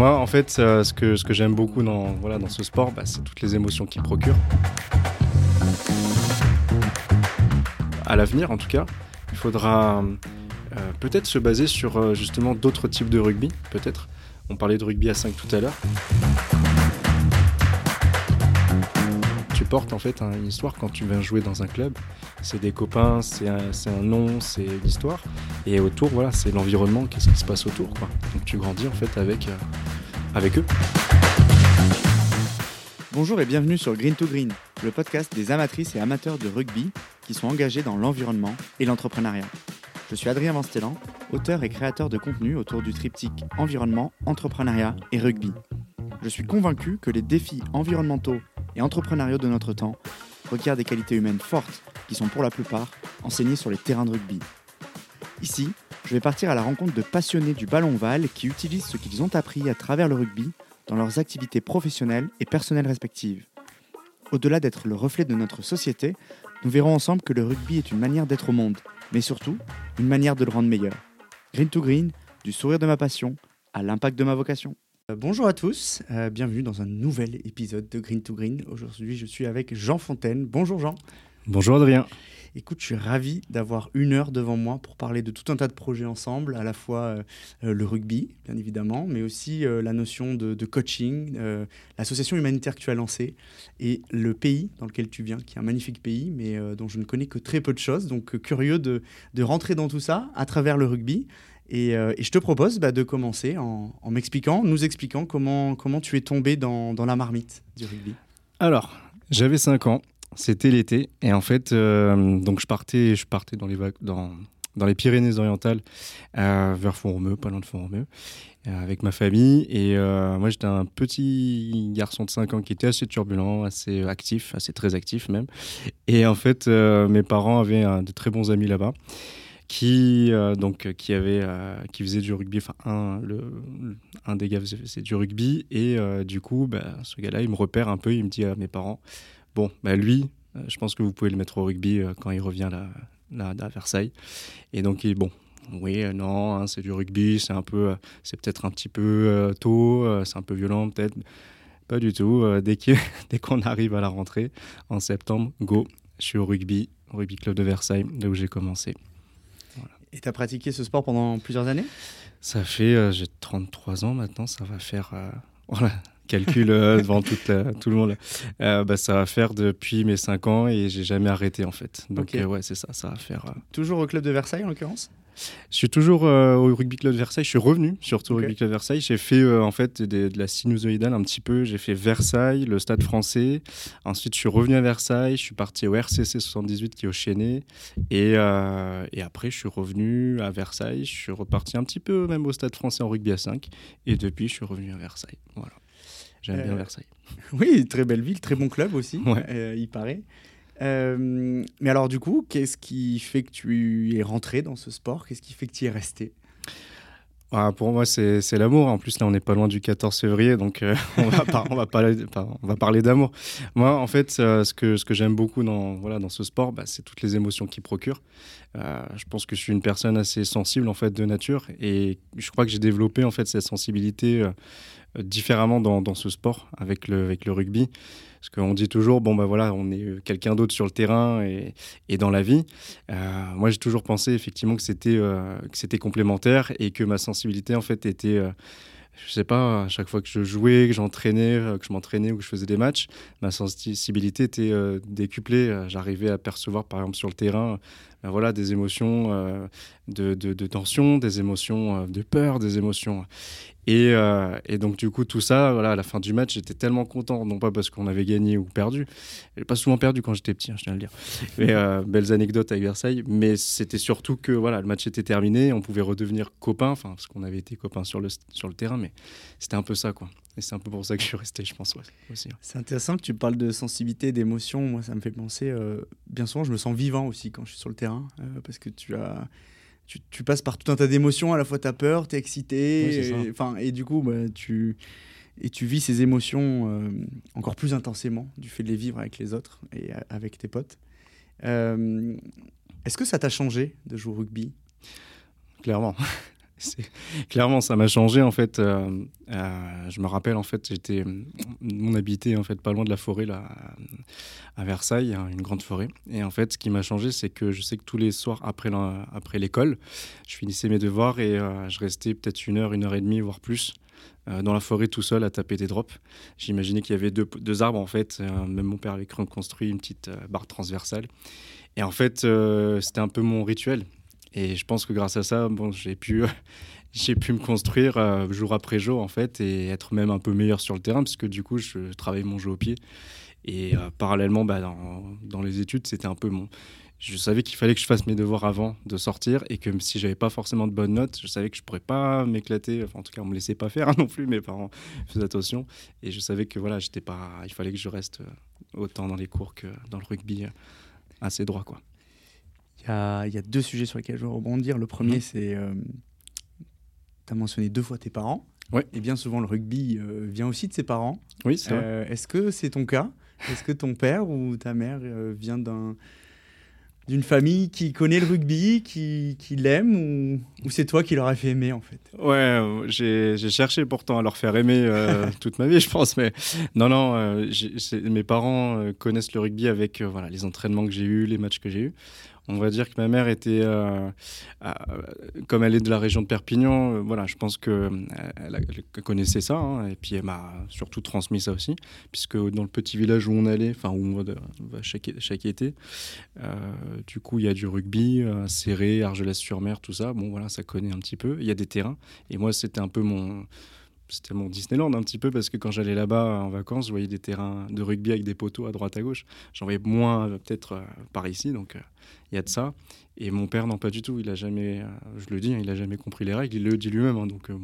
Moi, en fait, euh, ce que, ce que j'aime beaucoup dans, ce sport, bah, c'est toutes les émotions qu'il procure. À l'avenir, en tout cas, il faudra euh, peut-être se baser sur euh, justement d'autres types de rugby, peut-être. On parlait de rugby à 5 tout à l'heure. En fait une histoire quand tu viens jouer dans un club. C'est des copains, c'est un, un, nom, c'est l'histoire. Et autour, voilà, c'est l'environnement, qu'est-ce qui se passe autour. Quoi. Donc tu grandis en fait avec, euh, avec eux. Bonjour et bienvenue sur Green to Green, le podcast des amatrices et amateurs de rugby qui sont engagés dans l'environnement et l'entrepreneuriat. Je suis Adrien Vanstellan, auteur et créateur de contenu autour du triptyque environnement, entrepreneuriat et rugby. Je suis convaincu que les défis environnementaux et entrepreneuriaux de notre temps requièrent des qualités humaines fortes qui sont pour la plupart enseignées sur les terrains de rugby. Ici, je vais partir à la rencontre de passionnés du ballon ovale qui utilisent ce qu'ils ont appris à travers le rugby dans leurs activités professionnelles et personnelles respectives. Au-delà d'être le reflet de notre société, nous verrons ensemble que le rugby est une manière d'être au monde mais surtout une manière de le rendre meilleur. Green to Green, du sourire de ma passion à l'impact de ma vocation. Euh, bonjour à tous, euh, bienvenue dans un nouvel épisode de Green to Green. Aujourd'hui, je suis avec Jean Fontaine. Bonjour Jean. Bonjour Adrien. Écoute, je suis ravi d'avoir une heure devant moi pour parler de tout un tas de projets ensemble, à la fois euh, le rugby, bien évidemment, mais aussi euh, la notion de, coaching, l'association humanitaire que tu as lancée et le pays dans lequel tu viens, qui est un magnifique pays, mais dont je ne connais que très peu de choses. Donc, curieux de, rentrer dans tout ça à travers le rugby. Et, je te propose bah, de commencer en, m'expliquant, nous expliquant comment, tu es tombé dans, la marmite du rugby. Alors, j'avais 5 ans c'était l'été. Et en fait, euh, donc je partais, je partais dans les, Pyrénées-Orientales, euh, vers Font-Romeu, pas loin de Font-Romeu, euh, avec ma famille. Et moi, j'étais un petit garçon de 5 ans qui était assez turbulent, assez actif, assez très actif même. Et en fait, mes parents avaient de très bons amis là-bas qui donc qui avait qui faisait du rugby enfin un le un des gars faisait, du rugby et du coup bah, ce gars-là il me repère un peu il me dit à mes parents Bon, bah lui, euh, je pense que vous pouvez le mettre au rugby euh, quand il revient là, à Versailles. Et donc, il, bon, oui, euh, non, hein, c'est du rugby, c'est un peu, c'est peut-être un petit peu tôt, c'est un peu violent peut-être. Pas du tout. dès qu'on arrive à la rentrée en septembre, go, je suis au rugby, au rugby club de Versailles, là où j'ai commencé. Et tu as pratiqué ce sport pendant plusieurs années? Ça fait, j'ai 33 ans maintenant, ça va faire, voilà, calcul euh, devant tout le monde. Euh, bah, ça va faire depuis mes 5 ans et j'ai jamais arrêté en fait. Donc euh, ouais, c'est ça, ça va faire. Toujours au club de Versailles en l'occurrence? Je suis toujours au rugby club de Versailles. Je suis revenu surtout au rugby club de Versailles. J'ai fait en fait de, la sinusoïdale un petit peu. J'ai fait Versailles, le Stade Français. Ensuite, je suis revenu à Versailles. Je suis parti au RCC 78 qui est au Chénet. Et, et après, je suis revenu à Versailles. Je suis reparti un petit peu même au Stade Français en rugby à 5. Et depuis, je suis revenu à Versailes. Voilà. J'aime bien euh, Versailles. Oui, très belle ville, très bon club aussi, euh, il paraît. Euh, mais alors du coup, qu'est-ce qui fait que tu es rentré dans ce sport? Qu'est-ce qui fait que tu y es resté? Ah, pour moi, c'est l'amour. En plus, là, on n'est pas loin du 14 février, donc on, va on, va parler, on va parler d'amour. Moi, en fait, ce que, ce que j'aime beaucoup dans, voilà, dans ce sport, bah, c'est toutes les émotions qu'il procure. je pense que je suis une personne assez sensible, en fait, de nature, et je crois que j'ai développé, en fait, cette sensibilité euh, différemment dans, ce sport avec le, avec le rugby. Parce qu'on dit toujours, bon, ben voilà, on est quelqu'un d'autre sur le terrain et, et dans la vie. Euh, moi, j'ai toujours pensé effectivement que c'était euh, c'était complémentaire et que ma sensibilité, en fait, était. Euh, je sais pas, à chaque fois que je jouais, que j'entraînais, que je m'entraînais ou que je faisais des matchs, ma sensibilité était décuplée. J'arrivais à percevoir, par exemple, sur le terrain, voilà, des émotions de, de, de, tension, des émotions de peur, des émotions. Et, euh, et, donc, du coup, tout ça, voilà, à la fin du match, j'étais tellement content, non pas parce qu'on avait gagné ou perdu. J'ai pas souvent perdu quand j'étais petit, hein, je tiens à le dire. Mais euh, belles anecdotes avec Versailles. Mais c'était surtout que voilà, le match était terminé, on pouvait redevenir copains, enfin, parce qu'on avait été copains sur le, sur le terrain, mais c'était un peu ça, quoi. Et c'est un peu pour ça que je suis resté, je pense, aussi. C'est intéressant que tu parles de sensibilité, d'émotion. Moi, ça me fait penser, euh, bien souvent, je me sens vivant aussi quand je suis sur le terrain, parce que tu as tu, passes par tout un tas d'émotions. À la fois, tu as peur, tu es excité. et, enfin, et du coup, bah, tu, et tu vis ces émotions euh, encore plus intensément du fait de les vivre avec les autres et avec tes potes. Euh, est-ce que ça t'a changé de jouer au rugby? Clairement. Clairement, ça m'a changé en fait. Euh, euh, je me rappelle en fait, j'étais, on habitait en fait pas loin de la forêt là, à Versailles, hein, une grande forêt. Et en fait, ce qui m'a changé, c'est que je sais que tous les soirs après après l'école, je finissais mes devoirs et euh, je restais peut-être une heure, une heure et demie, voire plus, dans la forêt tout seul à taper des drops. J'imaginais qu'il y avait deux, deux, arbres en fait. même mon père avait construit une petite barre transversale. Et en fait, c'était un peu mon rituel. Et je pense que grâce à ça, bon, j'ai pu, j'ai pu me construire euh, jour après jour en fait et être même un peu meilleur sur le terrain parce que du coup, je travaillais mon jeu au pied. Et euh, parallèlement, bah, dans, les études, c'était un peu mon. Je savais qu'il fallait que je fasse mes devoirs avant de sortir et que si j'avais pas forcément de bonnes notes, je savais que je pourrais pas m'éclater. Enfin, en tout cas, on me laissait pas faire non plus. Mes parents faisaient attention et je savais que voilà, j'étais pas. Il fallait que je reste euh, autant dans les cours que dans le rugby assez droit, quoi. Il y a, deux sujets sur lesquels je veux rebondir. Le premier, mhm. c'est. Euh, tu as mentionné deux fois tes parents. Ouais. Et bien souvent, le rugby euh, vient aussi de ses parents. Oui, c'est vrai. Euh, est-ce que c'est ton cas? Est-ce que ton père ou ta mère vient d'un d'une famille qui connaît le rugby, qui, qui l'aime, ou, ou c'est toi qui leur as fait aimer en fait? Ouais, j'ai cherché pourtant à leur faire aimer toute ma vie, je pense, mais non, non, mes parents connaissent le rugby avec voilà, les entraînements que j'ai eus, les matchs que j'ai eus. On va dire que ma mère était, euh, euh, comme elle est de la région de Perpignan, euh, voilà, je pense qu'elle elle connaissait ça, hein, et puis elle m'a surtout transmis ça aussi, puisque dans le petit village où on allait, enfin où on va chaque, chaque été, du coup il y a du rugby, serré, Argelès-sur-Mer, tout ça, bon voilà, ça connaît un petit peu, il y a des terrains, et moi c'était un peu mon c'était mon Disneyland un petit peu parce que quand j'allais là-bas en vacances, je voyais des terrains de rugby avec des poteaux à droite à gauche. J'en voyais moins peut-être par ici, donc il y a de ça. Et mon père, non, pas du tout. Il a jamais, euh, je le dis, hein, il a jamais compris les règles. Il le dit lui-même. Hein, donc, euh,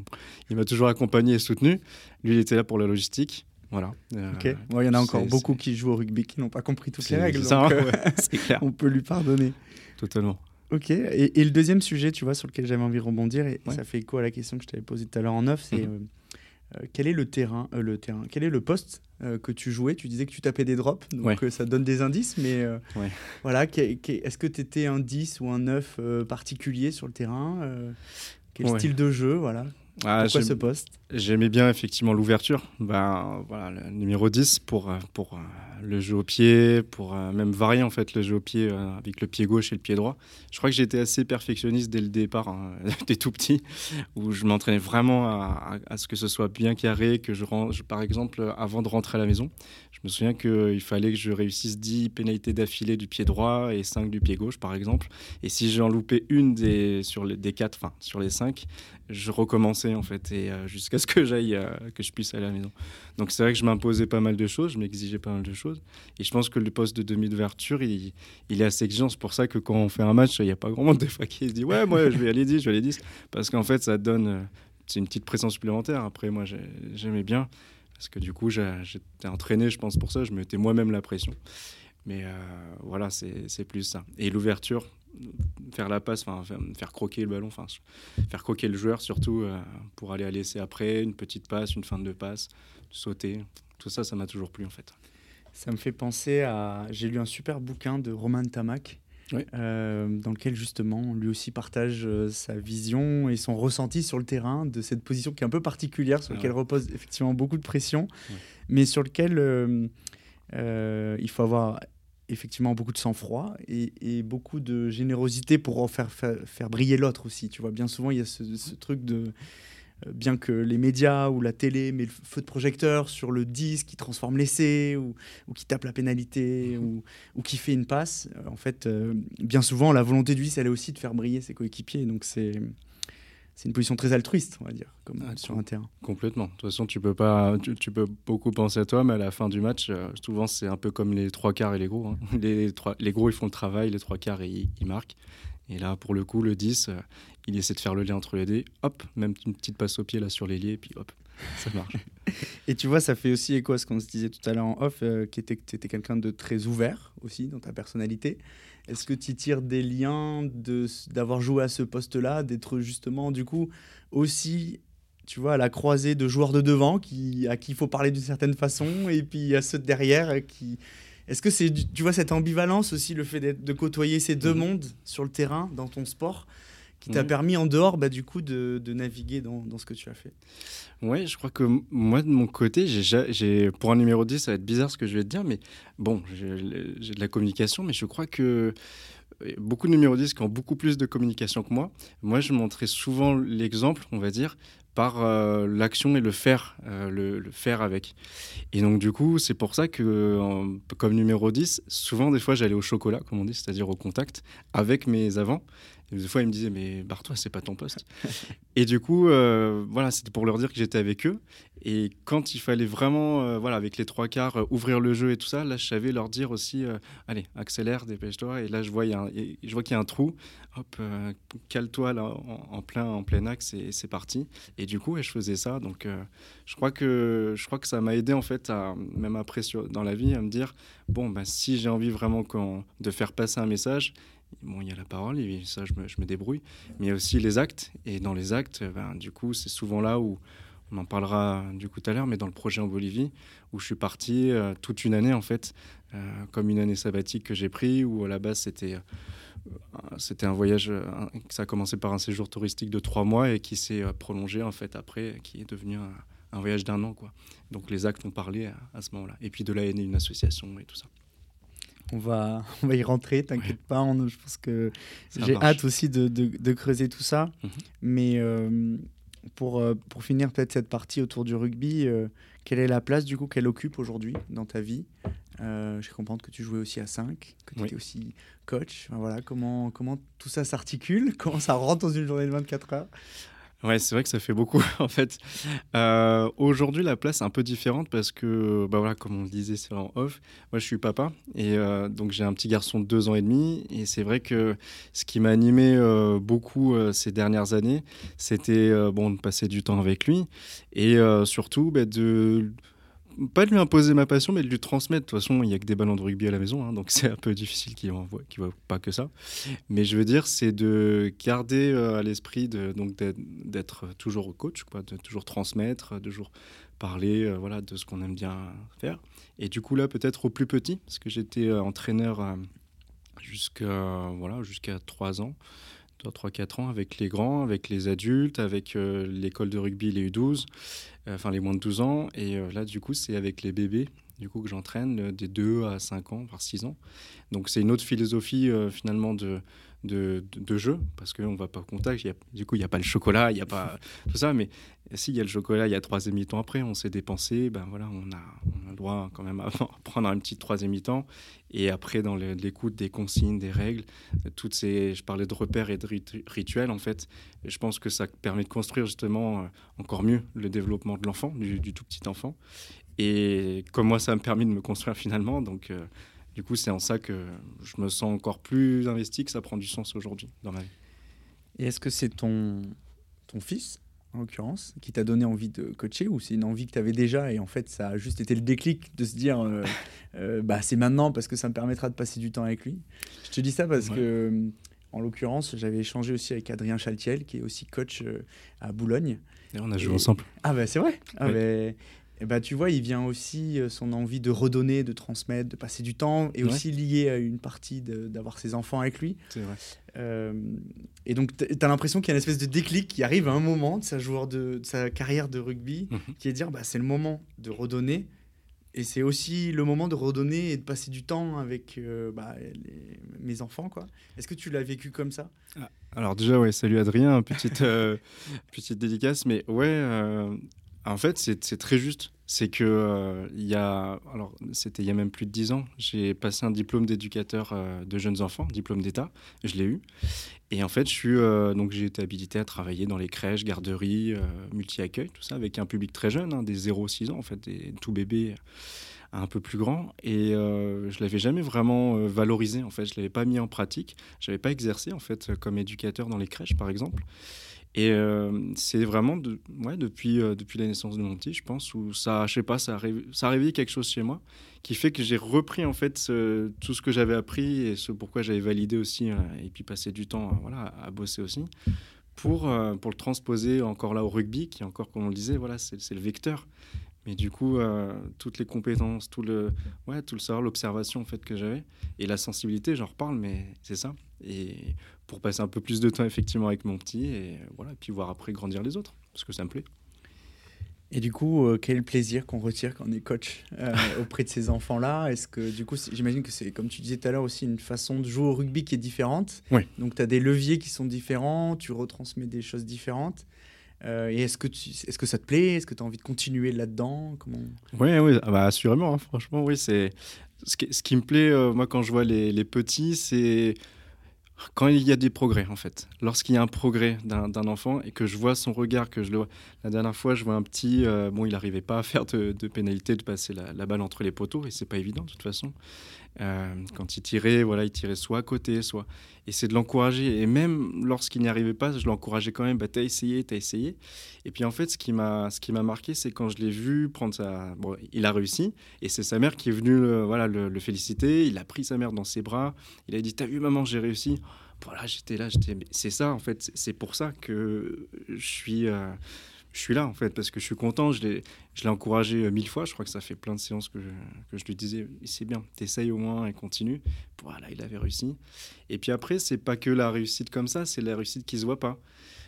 il m'a toujours accompagné et soutenu. Lui, il était là pour la logistique. Voilà. Euh, ok. il y en a encore beaucoup qui jouent au rugby qui n'ont pas compris toutes les règles. Ça, c'est clair. On peut lui pardonner. Totalement. Ok. Et, le deuxième sujet, tu vois, sur lequel j'avais envie de rebondir, et ça fait écho à la question que je t'avais posée tout à l'heure en off, c'est mhm. Euh, quel est le terrain, euh, le terrain, quel est le poste euh, que tu jouais? Tu disais que tu tapais des drops, donc ça donne des indices, mais voilà, est-ce que tu étais un 10 ou un 9 particulier sur le terrain Quel style de jeu voilà? Ah, Pourquoi ce poste? J'aimais bien effectivement l'ouverture. Ben, voilà, le numéro 10 pour, pour le jeu au pied, pour même varier en fait le jeu au pied avec le pied gauche et le pied droit. Je crois que j'étais assez perfectionniste dès le départ, hein, dès tout petit, où je m'entraînais vraiment à, à, ce que ce soit bien carré, que je, range, par exemple, avant de rentrer à la maison, je me souviens qu'il fallait que je réussisse 10 pénalités d'affilée du pied droit et 5 du pied gauche, par exemple. Et si j'en loupais une des, sur les, des 4, enfin sur les 5, je recommençais en fait, et euh, jusqu'à ce que j'aille, euh, que je puisse aller à la maison. Donc c'est vrai que je m'imposais pas mal de choses, je m'exigeais pas mal de choses. Et je pense que le poste de demi d'ouverture, il, est assez exigeant. C'est pour ça que quand on fait un match, il n'y a pas grand monde des fois qui se dit Ouais, moi je vais aller 10, je vais aller 10. Parce qu'en fait, ça donne. Euh, c'est une petite pression supplémentaire. Après, moi, j'aimais bien. Parce que du coup, j'étais entraîné, je pense, pour ça. Je mettais moi-même la pression. Mais voilà, c'est plus ça. Et l'ouverture, faire la passe, faire, faire, croquer le ballon, enfin faire croquer le joueur surtout euh, pour aller à l'essai après, une petite passe, une fin de passe, sauter. Tout ça, ça m'a toujours plu en fait. Ça me fait penser à. J'ai lu un super bouquin de Roman Tamak. Euh, dans lequel justement lui aussi partage euh, sa vision et son ressenti sur le terrain de cette position qui est un peu particulière, sur laquelle repose effectivement beaucoup de pression, mais sur lequel il faut avoir effectivement beaucoup de sang-froid et, beaucoup de générosité pour faire, faire, briller l'autre aussi. Tu vois, bien souvent, il y a ce, truc de. Euh, bien que les médias ou la télé mettent le feu de projecteur sur le disque qui transforme l'essai ou, qui tape la pénalité ou, qui fait une passe, euh, en fait, euh, bien souvent, la volonté du 10, elle est aussi de faire briller ses coéquipiers. Donc, c'est c'est une position très altruiste, on va dire, comme ah, sur un terrain. Complètement. De toute façon, tu peux pas, tu, peux beaucoup penser à toi, mais à la fin du match, euh, souvent c'est un peu comme les trois quarts et les gros. Hein. Les, trois, les gros, ils font le travail, les trois quarts, ils, ils marquent. Et là, pour le coup, le 10, euh, il essaie de faire le lien entre les deux. Hop, même une petite passe au pied là sur l'ailier, et puis hop, ça marche. et tu vois, ça fait aussi écho à ce qu'on se disait tout à l'heure en off, euh, qui était que tu étais quelqu'un de très ouvert aussi dans ta personnalité. Est-ce que tu tires des liens d'avoir joué à ce poste-là, d'être justement du coup aussi tu vois, à la croisée de joueurs de devant à qui il faut parler d'une certaine façon, et puis à ceux de derrière qui. Est-ce que c'est, tu vois, cette ambivalence aussi, le fait de côtoyer ces deux mhm. mondes sur le terrain, dans ton sport, qui t'a permis en dehors bah, du coup de, de naviguer dans, dans, ce que tu as fait? Oui, je crois que moi de mon côté, j'ai, pour un numéro 10, ça va être bizarre ce que je vais te dire, mais bon, j'ai, de la communication, mais je crois que beaucoup de numéro 10 qui ont beaucoup plus de communication que moi. Moi, je montrais souvent l'exemple, on va dire, par euh, l'action et le faire, euh, le, faire avec. Et donc, du coup, c'est pour ça que, comme numéro 10, souvent, des fois, j'allais au chocolat, comme on dit, c'est-à-dire au contact, avec mes avants. Des fois, ils me disaient, mais barre-toi, c'est pas ton poste. et du coup, euh, voilà, c'était pour leur dire que j'étais avec eux. Et quand il fallait vraiment, euh, voilà, avec les trois quarts, euh, ouvrir le jeu et tout ça, là, je savais leur dire aussi, allez, accélère, dépêche-toi. Et là, je vois, vois qu'il y a un trou. Hop, cale-toi là, en, plein, en plein axe et c'est parti. Et du coup, je faisais ça. Donc, je crois que, je crois que ça m'a aidé en fait, même après dans la vie, à me dire, bon, ben, si j'ai envie vraiment de faire passer un message, Bon, il y a la parole, ça, je me, je me, débrouille. Mais il y a aussi les actes. Et dans les actes, ben, du coup, c'est souvent là où on en parlera du coup tout à l'heure, mais dans le projet en Bolivie, où je suis parti euh, toute une année, en fait, euh, comme une année sabbatique que j'ai pris, où à la base, c'était. Euh, c'était un voyage, ça a commencé par un séjour touristique de trois mois et qui s'est prolongé en fait après, qui est devenu un, voyage d'un an. Quoi. Donc les actes ont parlé à ce moment-là. Et puis de là est née une association et tout ça. On va, on va y rentrer, t'inquiète pas. je pense que j'ai hâte aussi de, de, creuser tout ça. Mhm. Mais euh, pour, euh, pour finir peut-être cette partie autour du rugby, euh, quelle est la place du coup qu'elle occupe aujourd'hui dans ta vie? Je comprends que tu jouais aussi à 5, que tu étais aussi coach. voilà, comment, comment tout ça s'articule? Comment ça rentre dans une journée de 24 heures? Ouais, c'est vrai que ça fait beaucoup en fait. Euh, aujourd'hui, la place est un peu différente parce que, bah voilà, comme on le disait, c'est en off. Moi, je suis papa et euh, donc j'ai un petit garçon de deux ans et demi. Et c'est vrai que ce qui m'a animé euh, beaucoup ces dernières années, c'était bon de passer du temps avec lui et surtout bah, de pas de lui imposer ma passion, mais de lui transmettre. De toute façon, il n'y a que des ballons de rugby à la maison, hein, donc c'est un peu difficile qu'il ne voit, voit pas que ça. Mais je veux dire, c'est de garder euh, à l'esprit d'être toujours coach, quoi, de toujours transmettre, de toujours parler euh, voilà, de ce qu'on aime bien faire. Et du coup, là, peut-être au plus petit, parce que j'étais euh, entraîneur jusqu'à voilà, jusqu'à 3 ans. 3-4 ans avec les grands, avec les adultes, avec euh, l'école de rugby, les U12, euh, enfin les moins de 12 ans. Et euh, là, du coup, c'est avec les bébés du coup que j'entraîne des 2 à 5 ans, voire 6 ans. Donc c'est une autre philosophie finalement de, de, de, jeu, parce qu'on ne va pas au contact. du coup, il n'y a pas le chocolat, il n'y a pas tout ça. Mais s'il y a le chocolat, il y a troisième mi-temps après, on s'est dépensé, ben voilà, on a, on a le droit quand même à prendre un petit troisième mi-temps. Et après, dans l'écoute des consignes, des règles, toutes ces, je parlais de repères et de rituels, en fait, je pense que ça permet de construire justement euh, encore mieux le développement de l'enfant, du, tout petit enfant. Et comme moi, ça m'a permis de me construire finalement, donc euh, du coup, c'est en ça que je me sens encore plus investi, que ça prend du sens aujourd'hui dans ma vie. Et est-ce que c'est ton, ton fils en l'occurrence, qui t'a donné envie de coacher ou c'est une envie que tu avais déjà et en fait ça a juste été le déclic de se dire euh, euh, bah, c'est maintenant parce que ça me permettra de passer du temps avec lui? Je te dis ça parce que en l'occurrence j'avais échangé aussi avec Adrien Chaltiel qui est aussi coach euh, à Boulogne. Et on a joué ensemble. Ah bah c'est vrai. Ah, bah, et bah, tu vois, il vient aussi son envie de redonner, de transmettre, de passer du temps, et aussi lié à une partie d'avoir ses enfants avec lui. C'est vrai. Euh, et donc, tu as l'impression qu'il y a une espèce de déclic qui arrive à un moment de sa, joueur de, sa carrière de rugby, mhm. qui est de dire bah, c'est le moment de redonner. Et c'est aussi le moment de redonner et de passer du temps avec euh, bah, mes enfants. quoi. Est-ce que tu l'as vécu comme ça? Ah, Alors déjà, ouais, salut Adrien, petite, euh, petite dédicace. Mais ouais, en fait, c'est très juste. C'est que euh, y a, alors c'était il y a même plus de dix ans, j'ai passé un diplôme d'éducateur euh, de jeunes enfants, diplôme d'État, je l'ai eu. Et en fait, je suis euh, donc j'ai été habilité à travailler dans les crèches, garderies, multi-accueil, tout ça, avec un public très jeune, hein, des 0-6 ans en fait, des tout bébés un peu plus grands. Et je l'avais jamais vraiment valorisé en fait, je l'avais pas mis en pratique, j'avais pas exercé en fait comme éducateur dans les crèches par exemple. Et euh, c'est vraiment ouais, depuis, euh, depuis la naissance de mon petit, je pense, où ça, je sais pas, ça a, réveillé quelque chose chez moi qui fait que j'ai repris en fait tout ce que j'avais appris et ce pourquoi j'avais validé aussi euh, et puis passé du temps voilà, à bosser aussi pour, pour le transposer encore là au rugby qui encore, comme on le disait, voilà, c'est le vecteur. Mais du coup, toutes les compétences, tout le, ouais, tout le savoir, l'observation en fait que j'avais et la sensibilité, j'en reparle, mais c'est ça. Et pour passer un peu plus de temps effectivement avec mon petit et voilà, puis voir après grandir les autres, parce que ça me plaît. Et du coup, euh, quel plaisir qu'on retire quand on est coach euh, auprès de ces enfants-là Est-ce que du coup, j'imagine que c'est, comme tu disais tout à l'heure, aussi une façon de jouer au rugby qui est différente. Oui. Donc, tu as des leviers qui sont différents, tu retransmets des choses différentes. Euh, et est-ce que, tu, est-ce que ça te plaît? Est-ce que tu as envie de continuer là-dedans? Comment... Oui, oui ah bah, assurément. Hein, franchement, oui. C'est... Ce, qui, ce qui me plaît, moi, quand je vois les, les petits, c'est quand il y a des progrès, en fait. Lorsqu'il y a un progrès d'un enfant et que je vois son regard, que je le vois. La dernière fois, je vois un petit, euh, bon, il n'arrivait pas à faire de, pénalité, de passer la, la, balle entre les poteaux, et c'est pas évident de toute façon. Euh, quand il tirait, voilà, il tirait soit à côté, soit. Et c'est de l'encourager. Et même lorsqu'il n'y arrivait pas, je l'encourageais quand même. Bah, t'as essayé, t'as essayé. Et puis en fait, ce qui m'a, ce qui m'a marqué, c'est quand je l'ai vu prendre sa. Bon, il a réussi. Et c'est sa mère qui est venue, le, voilà, le, féliciter. Il a pris sa mère dans ses bras. Il a dit, t'as vu maman, j'ai réussi. Voilà, j'étais là, j'étais. C'est ça en fait. C'est pour ça que je suis. Euh, je suis là en fait parce que je suis content. Je l'ai, encouragé euh, mille fois. Je crois que ça fait plein de séances que je, que je lui disais c'est bien, t'essayes au moins et continue. Voilà, il avait réussi. Et puis après, c'est pas que la réussite comme ça, c'est la réussite qui se voit pas.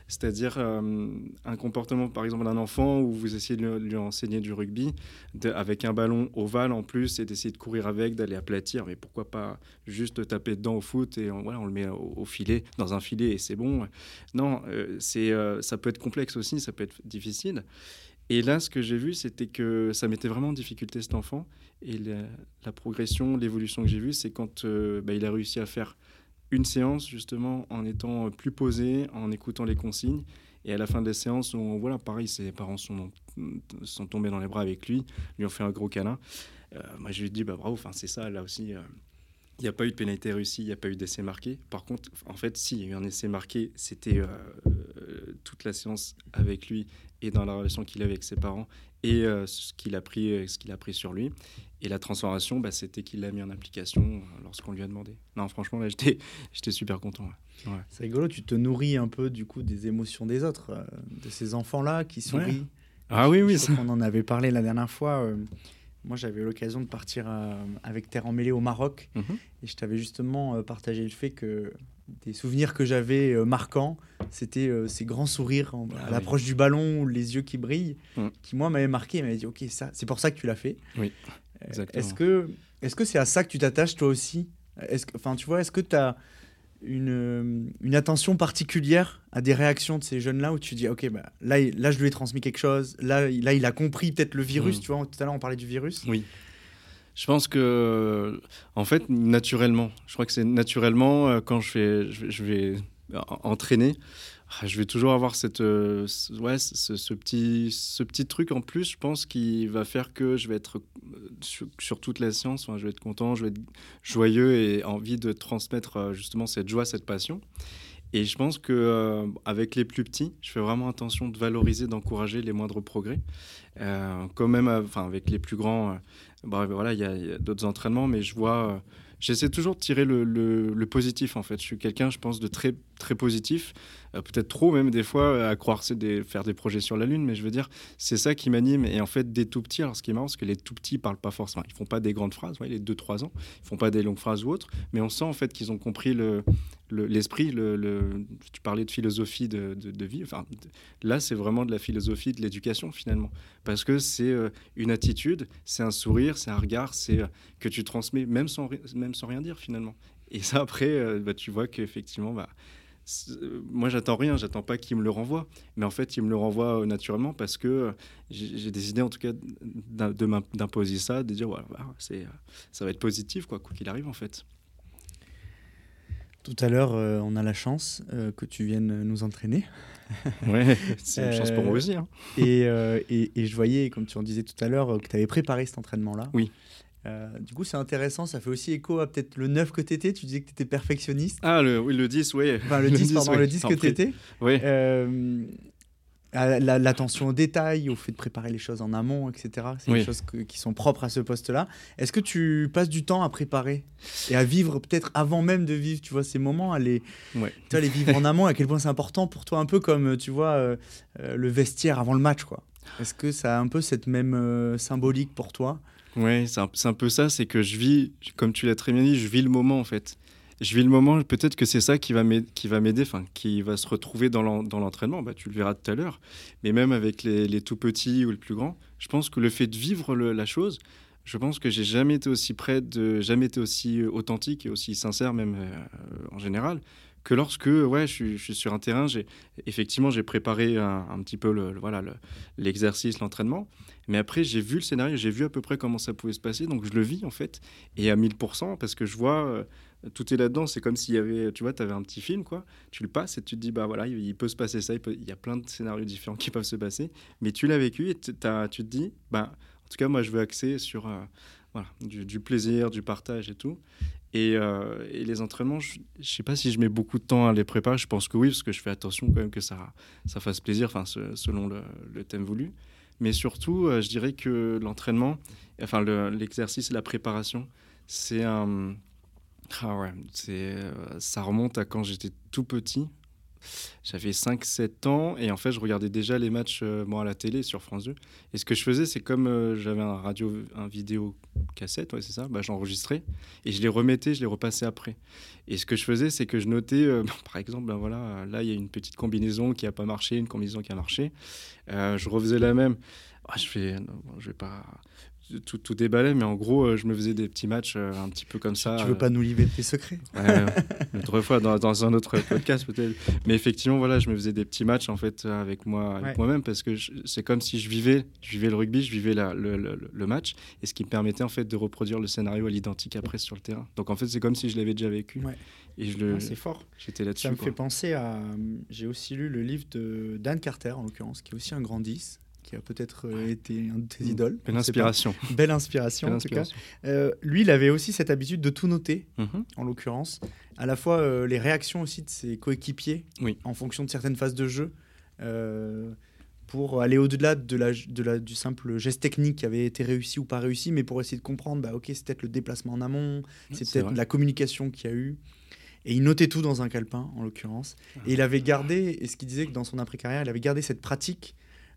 C'est-à-dire euh, un comportement, par exemple, d'un enfant où vous essayez de lui, enseigner du rugby avec un ballon ovale en plus et d'essayer de courir avec, d'aller aplatir. Mais pourquoi pas juste taper dedans au foot et on, voilà, on le met au, filet, dans un filet et c'est bon. Non, euh, c'est, euh, ça peut être complexe aussi, ça peut être difficile. Et là, ce que j'ai vu, c'était que ça mettait vraiment en difficulté cet enfant. Et la, progression, l'évolution que j'ai vue, c'est quand bah, il a réussi à faire une séance justement en étant plus posé, en écoutant les consignes. Et à la fin de la séance, on, voilà, pareil, ses parents sont, sont tombés dans les bras avec lui, lui ont fait un gros câlin. Euh, moi, je lui ai dit, bah, bravo, enfin, c'est ça, là aussi. Euh, il n'y a pas eu de pénalité réussie, il n'y a pas eu d'essai marqué. Par contre, en fait, si, il y a eu un essai marqué, c'était euh, toute la séance avec lui et dans la relation qu'il avait avec ses parents et ce qu'il a pris, ce qu'il a pris sur lui. Et la transformation, bah, c'était qu'il l'a mis en application euh, lorsqu'on lui a demandé. Non, franchement, là, j'étais, j'étais super content. C'est rigolo, tu te nourris un peu du coup des émotions des autres, euh, de ces enfants-là qui sourient. Ah oui, oui. ça. On en avait parlé la dernière fois. Euh, moi, j'avais eu l'occasion de partir avec Terre Emmêlée au Maroc. Mhm. Et je t'avais justement partagé le fait que des souvenirs que j'avais marquants, c'était ces grands sourires à ah l'approche du ballon, les yeux qui brillent, mhm. qui moi m'avaient marqué. m'avaient dit, ok, ça, c'est pour ça que tu l'as fait. Oui. Est-ce que est-ce que c'est à ça que tu t'attaches toi aussi? Est-ce que, enfin, tu vois, est-ce que tu as une, une, attention particulière à des réactions de ces jeunes-là où tu dis, ok, bah, là, là, je lui ai transmis quelque chose, là, là il a compris peut-être le virus, mm. tu vois, tout à l'heure on parlait du virus. Oui. Je pense que, en fait, naturellement, je crois que c'est naturellement euh, quand je, fais, je vais entraîner, ah, je vais toujours avoir cette, euh, ouais, ce, petit, ce petit truc en plus, je pense, qui va faire que je vais être euh, sur, toute la science, je vais être content, je vais être joyeux et envie de transmettre euh, justement cette joie, cette passion. Et je pense que avec les plus petits, je fais vraiment attention de valoriser, d'encourager les moindres progrès. quand même, enfin avec les plus grands, bah, voilà, il y a, d'autres entraînements, mais je vois j'essaie toujours de tirer le, le, positif en fait. Je suis quelqu'un, je pense, de très très positif, euh, peut-être trop même des fois à croire c'est des, faire des projets sur la lune, mais je veux dire c'est ça qui m'anime et en fait des tout petits. Alors ce qui est marrant, c'est que les tout petits parlent pas forcément, ils font pas des grandes phrases, ouais, les 2-3 ans, ils font pas des longues phrases ou autres, mais on sent en fait qu'ils ont compris le l'esprit, le, tu parlais de philosophie de, vie, enfin, là c'est vraiment de la philosophie de l'éducation finalement, parce que c'est euh, une attitude, c'est un sourire, c'est un regard, c'est euh, que tu transmets même sans, même sans rien dire finalement. Et ça après, bah, tu vois qu'effectivement, bah, moi j'attends rien, j'attends pas qu'il me le renvoie, mais en fait il me le renvoie naturellement parce que j'ai décidé en tout cas d'imposer ça, de dire voilà, c'est ça va être positif quoi qu'il arrive en fait. Tout à l'heure, euh, on a la chance euh, que tu viennes nous entraîner. ouais, c'est une chance pour moi aussi. Hein. Euh, et, et, je voyais, comme tu en disais tout à l'heure, que tu avais préparé cet entraînement-là. Oui. Du coup, c'est intéressant, ça fait aussi écho à peut-être le 9 que tu étais. Tu disais que tu étais perfectionniste. Ah, le, oui, le 10, oui. Enfin, le, 10, pardon, le 10 que tu étais. Oui l'attention aux détails, au fait de préparer les choses en amont, etc. C'est des choses qui sont propres à ce poste-là. Est-ce que tu passes du temps à préparer et à vivre peut-être avant même de vivre, tu vois, ces moments, à les, tu vois, les vivre en amont, à quel point c'est important pour toi, un peu comme, tu vois, euh, euh, le vestiaire avant le match, quoi? Est-ce que ça a un peu cette même euh, symbolique pour toi? Oui, c'est un, peu ça, c'est que je vis, comme tu l'as très bien dit, je vis le moment, en fait. je vis le moment, peut-être que c'est ça qui va m'aider, enfin, qui va se retrouver dans l'entraînement. Bah, tu le verras tout à l'heure. Mais même avec les, tout petits ou les plus grands, je pense que le fait de vivre la chose, je pense que j'ai jamais été aussi près de, jamais été aussi authentique et aussi sincère, même euh, en général, que lorsque ouais, je, suis sur un terrain, effectivement j'ai préparé un, petit peu le, voilà l'exercice, l'entraînement, mais après j'ai vu le scénario, j'ai vu à peu près comment ça pouvait se passer, donc je le vis en fait et à 1000% parce que je vois euh, tout est là-dedans, c'est comme s'il y avait, tu vois, tu avais un petit film, quoi. Tu le passes et tu te dis, bah voilà, il, peut se passer ça, il, y a plein de scénarios différents qui peuvent se passer, mais tu l'as vécu et tu te dis, bah, en tout cas, moi, je veux axer sur euh, voilà, du, plaisir, du partage et tout. Euh, et, les entraînements, je ne sais pas si je mets beaucoup de temps à les préparer. Je pense que oui, parce que je fais attention quand même que ça, ça fasse plaisir, enfin, selon le, thème voulu. Mais surtout, euh, je dirais que l'entraînement, enfin l'exercice la préparation, c'est. Ah ouais, euh, ça remonte à quand j'étais tout petit. J'avais 5-7 ans et en fait, je regardais déjà les matchs euh, à la télé sur France 2. Et ce que je faisais, c'est comme euh, j'avais un radio, un vidéo cassette, ouais, c'est ça, bah, j'enregistrais et je les remettais, je les repassais après. Et ce que je faisais, c'est que je notais, euh, par exemple, ben voilà, là, il y a une petite combinaison qui n'a pas marché, une combinaison qui a marché. je refaisais la même. Ah, je fais, je vais pas, tout, tout déballait, mais en gros, euh, je me faisais des petits matchs euh, un petit peu comme ça. Tu veux pas nous livrer tes secrets? Une autre fois, dans, dans, un autre podcast peut-être. Mais effectivement, voilà, je me faisais des petits matchs en fait avec moi, avec moi-même, parce que c'est comme si je vivais, je vivais le rugby, je vivais la, le, le, match, et ce qui me permettait en fait de reproduire le scénario à l'identique après sur le terrain. Donc en fait, c'est comme si je l'avais déjà vécu. Et je le. C'est fort. J'étais là-dessus. Ça me fait penser à. J'ai aussi lu le livre de Dan Carter en l'occurrence, qui est aussi un grand 10 qui a peut-être euh, été un de tes mmh. idoles. Belle inspiration. Belle inspiration, en tout cas. Euh, lui, il avait aussi cette habitude de tout noter, mmh. en l'occurrence. À la fois euh, les réactions aussi de ses coéquipiers, en fonction de certaines phases de jeu, pour aller au-delà de la, de la, du simple geste technique qui avait été réussi ou pas réussi, mais pour essayer de comprendre, bah, ok, c'est peut-être le déplacement en amont, c'est peut-être la communication qu'il y a eu. Et il notait tout dans un calepin, en l'occurrence. Ah. Et il avait gardé, et ce qu'il disait que dans son après-carrière, il avait gardé cette pratique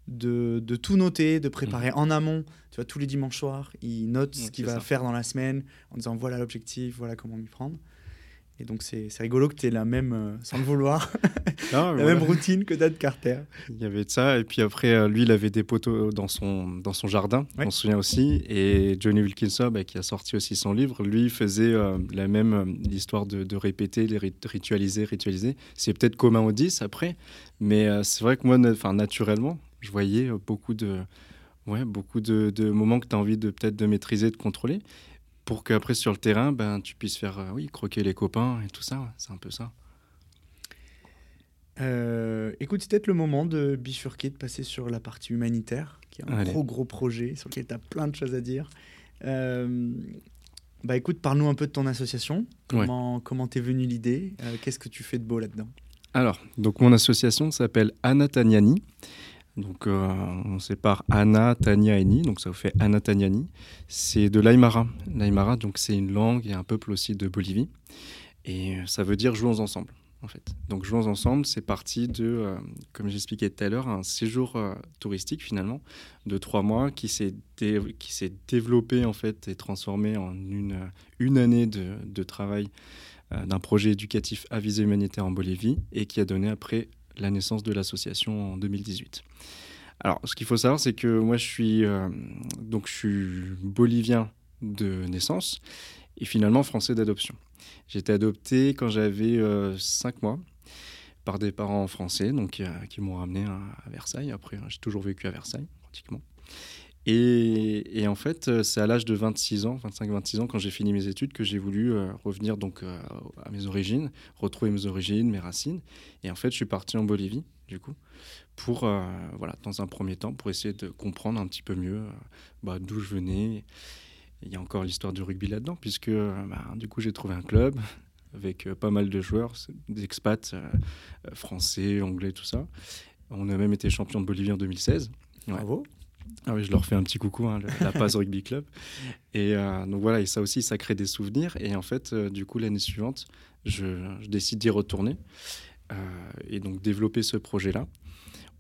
de, de, tout noter, de préparer mhm. en amont. Tu vois, tous les dimanches soirs, il note ce qu'il va faire dans la semaine en disant voilà l'objectif, voilà comment m'y prendre. Et donc, c'est rigolo que tu aies la même, euh, sans le vouloir, la même routine que Dad Carter. Il y avait de ça. Et puis après, euh, lui, il avait des poteaux dans son, dans son jardin, on se souvient aussi. Et Johnny Wilkinson, bah, qui a sorti aussi son livre, lui faisait euh, la même histoire de, de, répéter, de ritualiser, ritualiser. C'est peut-être commun aux 10 après. Mais c'est vrai que moi, naturellement, je voyais euh, beaucoup de, ouais, beaucoup de, moments que tu as envie de peut-être de maîtriser, de contrôler, pour qu'après sur le terrain, ben, tu puisses faire euh, oui, croquer les copains et tout ça. C'est un peu ça. Euh, écoute, c'est peut-être le moment de bifurquer, de passer sur la partie humanitaire, qui est un gros gros projet sur lequel tu as plein de choses à dire. bah écoute, parle-nous un peu de ton association. Comment comment t'es venue l'idée? Qu'est-ce que tu fais de beau là-dedans? Alors, donc mon association s'appelle Anataniani. Donc, euh, on sépare Anna, Tania et Ni, donc ça vous fait Anna Taniani. C'est de l'Aymara. L'Aymara, donc c'est une langue et un peuple aussi de Bolivie. Et ça veut dire jouons ensemble, en fait. Donc, jouons ensemble, c'est parti de, euh, comme j'expliquais tout à l'heure, un séjour euh, touristique finalement de trois mois qui s'est qui s'est développé en fait et transformé en une, une année de, de travail d'un projet éducatif à visée humanitaire en Bolivie et qui a donné après la naissance de l'association en 2018. Alors, ce qu'il faut savoir, c'est que moi, je suis, euh, donc, je suis bolivien de naissance et finalement français d'adoption. J'ai été adopté quand j'avais 5 euh, mois par des parents français donc, euh, qui m'ont ramené à, Versailles. Après, j'ai toujours vécu à Versailles, pratiquement. Et, en fait, c'est à l'âge de 26 ans, 25-26 ans, quand j'ai fini mes études, que j'ai voulu revenir donc à mes origines, retrouver mes origines, mes racines. Et en fait, je suis parti en Bolivie, du coup, pour, voilà, dans un premier temps, pour essayer de comprendre un petit peu mieux bah, d'où je venais. Il y a encore l'histoire du rugby là-dedans, puisque bah, du coup, j'ai trouvé un club avec pas mal de joueurs, des expats français, anglais, tout ça. On a même été champion de Bolivie en 2016. Bravo. Ah oui, je leur fais un petit coucou, hein, la Paz Rugby Club. Et euh, donc voilà, et ça aussi, ça crée des souvenirs. Et en fait, euh, du coup, l'année suivante, je, décide d'y retourner euh, et donc développer ce projet-là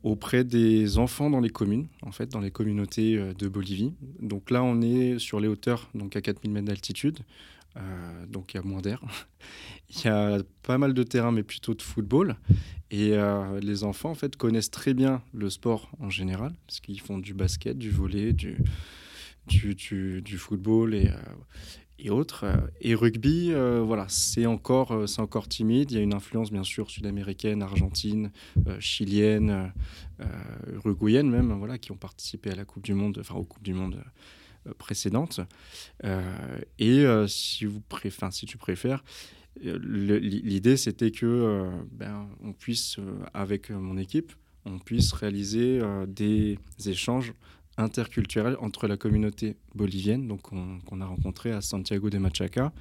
auprès des enfants dans les communes, en fait, dans les communautés de Bolivie. Donc là, on est sur les hauteurs, donc à 4000 mètres d'altitude, donc il y a moins d'air. Il y a pas mal de terrains, mais plutôt de football. Et les enfants, en fait, connaissent très bien le sport en général, parce qu'ils font du basket, du volley, du, du, du, football et, et autres. Et rugby, euh, voilà, c'est encore, euh, c'est encore timide. Il y a une influence bien sûr sud-américaine, argentine, euh, chilienne, uruguayenne même, voilà, qui ont participé à la Coupe du Monde, enfin aux Coupes du Monde précédentes. et si vous si tu préfères, l'idée c'était que ben, on puisse, avec mon équipe, on puisse réaliser des échanges interculturel entre la communauté bolivienne, donc qu'on a rencontré à Santiago de Machaca,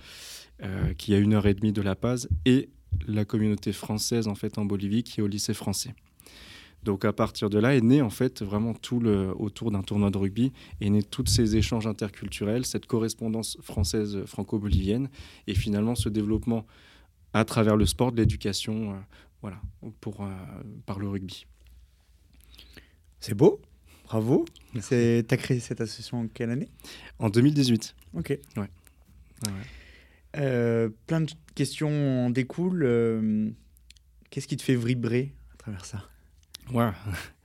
euh, qui est à une heure et demie de La Paz, et la communauté française en fait en Bolivie, qui est au lycée français. Donc à partir de là est né en fait vraiment tout le autour d'un tournoi de rugby est né tous ces échanges interculturels, cette correspondance française franco-bolivienne et finalement ce développement à travers le sport, de l'éducation, euh, voilà, pour euh, par le rugby. C'est beau. Bravo. Tu as créé cette association en quelle année? En 2018. Ok. Ouais. Euh, plein de questions en découlent. Euh, qu'est-ce qui te fait vibrer à travers ça? Ouais.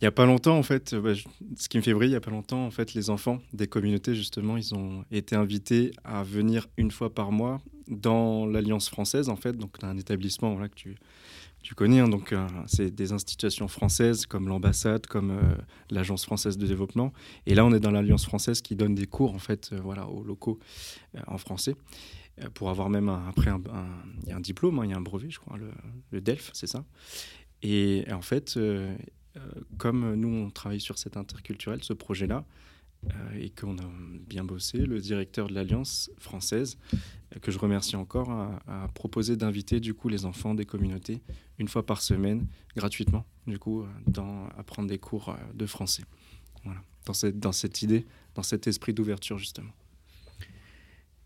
Il n'y a pas longtemps, en fait, bah, ce qui me fait vibrer, il n'y a pas longtemps, en fait, les enfants des communautés, justement, ils ont été invités à venir une fois par mois dans l'Alliance française, en fait, donc un établissement voilà, que tu, connais, hein, donc euh, c'est des institutions françaises comme l'ambassade, comme euh, l'agence française de développement. Et là, on est dans l'alliance française qui donne des cours en fait, euh, voilà, aux locaux en français pour avoir même après un, il y a un diplôme, hein, il y a un brevet, je crois, le, le DELF, c'est ça. Et, en fait, comme nous on travaille sur cet interculturel, ce projet-là, euh, et qu'on a bien bossé. Le directeur de l'Alliance française, euh, que je remercie encore, a, proposé d'inviter du coup les enfants des communautés une fois par semaine, gratuitement, du coup, euh, dans, à prendre des cours de français. Voilà, dans cette, dans cette idée, dans cet esprit d'ouverture justement.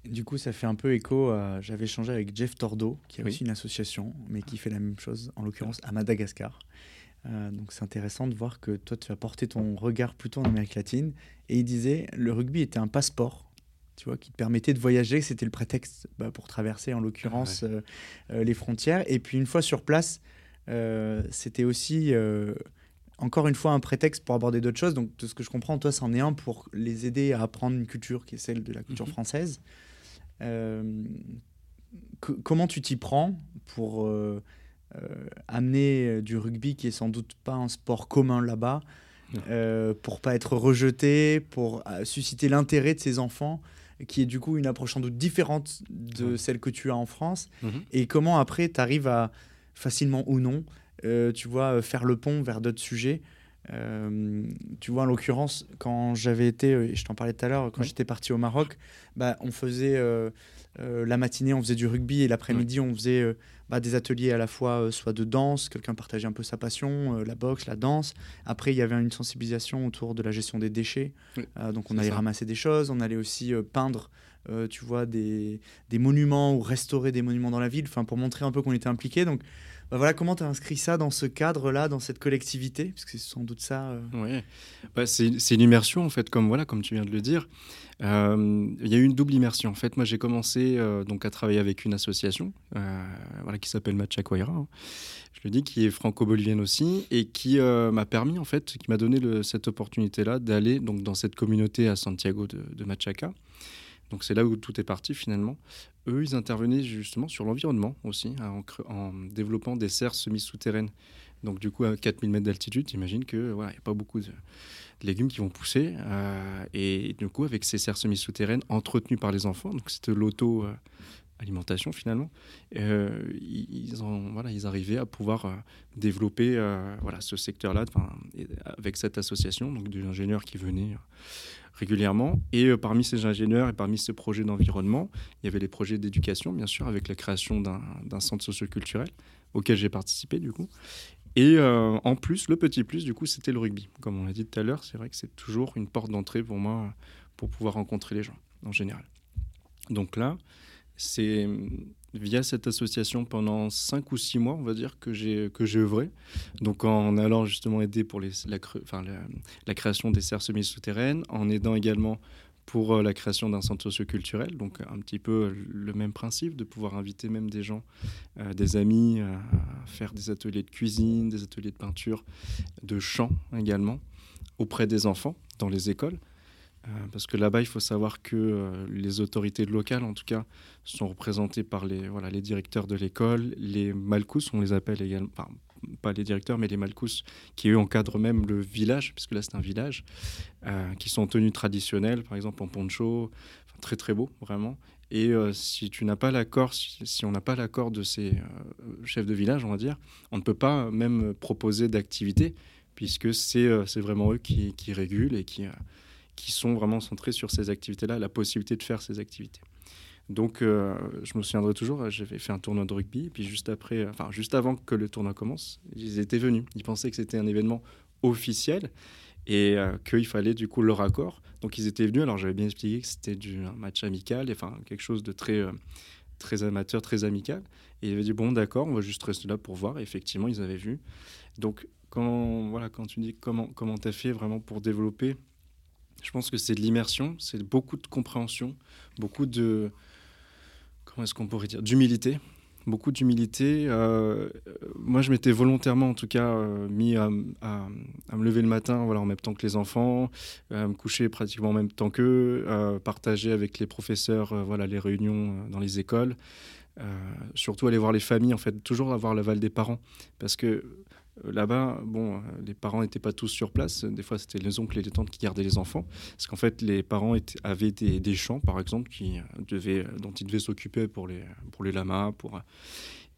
Du coup, ça fait un peu écho. J'avais échangé avec Jeff Tordo, qui a aussi une association, mais qui fait la même chose, en l'occurrence à Madagascar. Euh, donc c'est intéressant de voir que toi, tu as porté ton regard plutôt en Amérique latine. Et il disait, le rugby était un passeport, tu vois, qui te permettait de voyager. C'était le prétexte bah, pour traverser, en l'occurrence, euh, euh, les frontières. Et puis une fois sur place, c'était aussi, encore une fois, un prétexte pour aborder d'autres choses. Donc de ce que je comprends, toi, c'en est un pour les aider à apprendre une culture qui est celle de la culture mhm. française. Comment tu t'y prends pour euh, amener euh, du rugby qui est sans doute pas un sport commun là-bas, euh, pour pas être rejeté, pour susciter l'intérêt de ses enfants, qui est du coup une approche sans doute différente de celle que tu as en France. Mhm. Et comment après tu arrives à facilement ou non, tu vois, faire le pont vers d'autres sujets. Tu vois, en l'occurrence, quand j'avais été, je t'en parlais tout à l'heure, quand j'étais parti au Maroc, bah, on faisait la matinée, on faisait du rugby et l'après-midi, on faisait bah, des ateliers à la fois euh, soit de danse, quelqu'un partageait un peu sa passion, euh, la boxe, la danse. Après, il y avait une sensibilisation autour de la gestion des déchets. Euh, donc on allait ramasser des choses, on allait aussi peindre, tu vois, des, des, monuments ou restaurer des monuments dans la ville, enfin pour montrer un peu qu'on était impliqué. Donc bah, voilà, comment tu as inscrit ça dans ce cadre-là, dans cette collectivité? Parce que c'est sans doute ça. Euh. Oui, bah, c'est une immersion, en fait, comme, voilà, comme tu viens de le dire. Euh, il y a eu une double immersion. En fait, moi, j'ai commencé euh, donc à travailler avec une association voilà, qui s'appelle Machacoira, hein. je le dis, qui est franco-bolivienne aussi, et qui m'a permis, en fait, qui m'a donné cette opportunité-là d'aller donc dans cette communauté à Santiago de Machaca. Donc c'est là où tout est parti finalement. Eux, ils intervenaient justement sur l'environnement aussi, hein, en, développant des serres semi-souterraines. Donc du coup, à 4000 mètres d'altitude, j'imagine qu'il n'y a pas beaucoup de, légumes qui vont pousser. Euh, et du coup, avec ces serres semi-souterraines entretenues par les enfants, donc c'était l'auto... Euh, alimentation finalement, euh, ils, ont, voilà, ils arrivaient à pouvoir développer voilà, ce secteur-là avec cette association, donc des ingénieurs qui venaient régulièrement. Et euh, parmi ces ingénieurs et parmi ces projets d'environnement, il y avait les projets d'éducation, bien sûr, avec la création d'un centre socioculturel auquel j'ai participé, du coup. Et euh, en plus, le petit plus, du coup, c'était le rugby. Comme on l'a dit tout à l'heure, c'est vrai que c'est toujours une porte d'entrée pour moi pour pouvoir rencontrer les gens, en général. Donc là, c'est via cette association pendant cinq ou six mois, on va dire, que j'ai que j'ai œuvré. Donc en allant justement aider pour la, création des serres semi-souterraines, en aidant également pour la création d'un centre socioculturel. Donc un petit peu le même principe de pouvoir inviter même des gens, des amis, à faire des ateliers de cuisine, des ateliers de peinture, de chant également, auprès des enfants dans les écoles. Parce que là-bas, il faut savoir que les autorités locales, en tout cas, sont représentées par les, voilà, les directeurs de l'école, les malcous, on les appelle également, pas les directeurs, mais les Malcous, qui eux encadrent même le village, puisque là c'est un village, euh, qui sont en tenue traditionnelle, par exemple en poncho, très très beau, vraiment. Et euh, si tu n'as pas l'accord, si, on n'a pas l'accord de ces euh, chefs de village, on va dire, on ne peut pas même proposer d'activité, puisque c'est vraiment eux qui, qui, régulent et qui, qui sont vraiment centrés sur ces activités-là, la possibilité de faire ces activités. Donc, euh, je me souviendrai toujours, j'avais fait un tournoi de rugby, et puis juste après, enfin, juste avant que le tournoi commence, ils étaient venus. Ils pensaient que c'était un événement officiel et euh, qu'il fallait du coup leur accord. Donc, ils étaient venus. Alors, j'avais bien expliqué que c'était un match amical, enfin, quelque chose de très, euh, très amateur, très amical. Et ils avaient dit, bon, d'accord, on va juste rester là pour voir. Et effectivement, ils avaient vu. Donc, quand, voilà, quand tu dis comment tu as fait vraiment pour développer, je pense que c'est de l'immersion, c'est beaucoup de compréhension, beaucoup de est-ce qu'on pourrait dire, d'humilité, beaucoup d'humilité. Euh, moi, je m'étais volontairement, en tout cas, euh, mis à, me lever le matin voilà, en même temps que les enfants, à me coucher pratiquement en même temps qu'eux, partager avec les professeurs voilà, les réunions euh, dans les écoles. surtout aller voir les familles, en fait, toujours avoir l'aval des parents. Parce que euh, là-bas, bon, euh, les parents n'étaient pas tous sur place. Des fois, c'était les oncles et les tantes qui gardaient les enfants. Parce qu'en fait, les parents avaient des, champs, par exemple, qui euh, devaient, dont ils devaient s'occuper pour les, pour les lamas. Pour,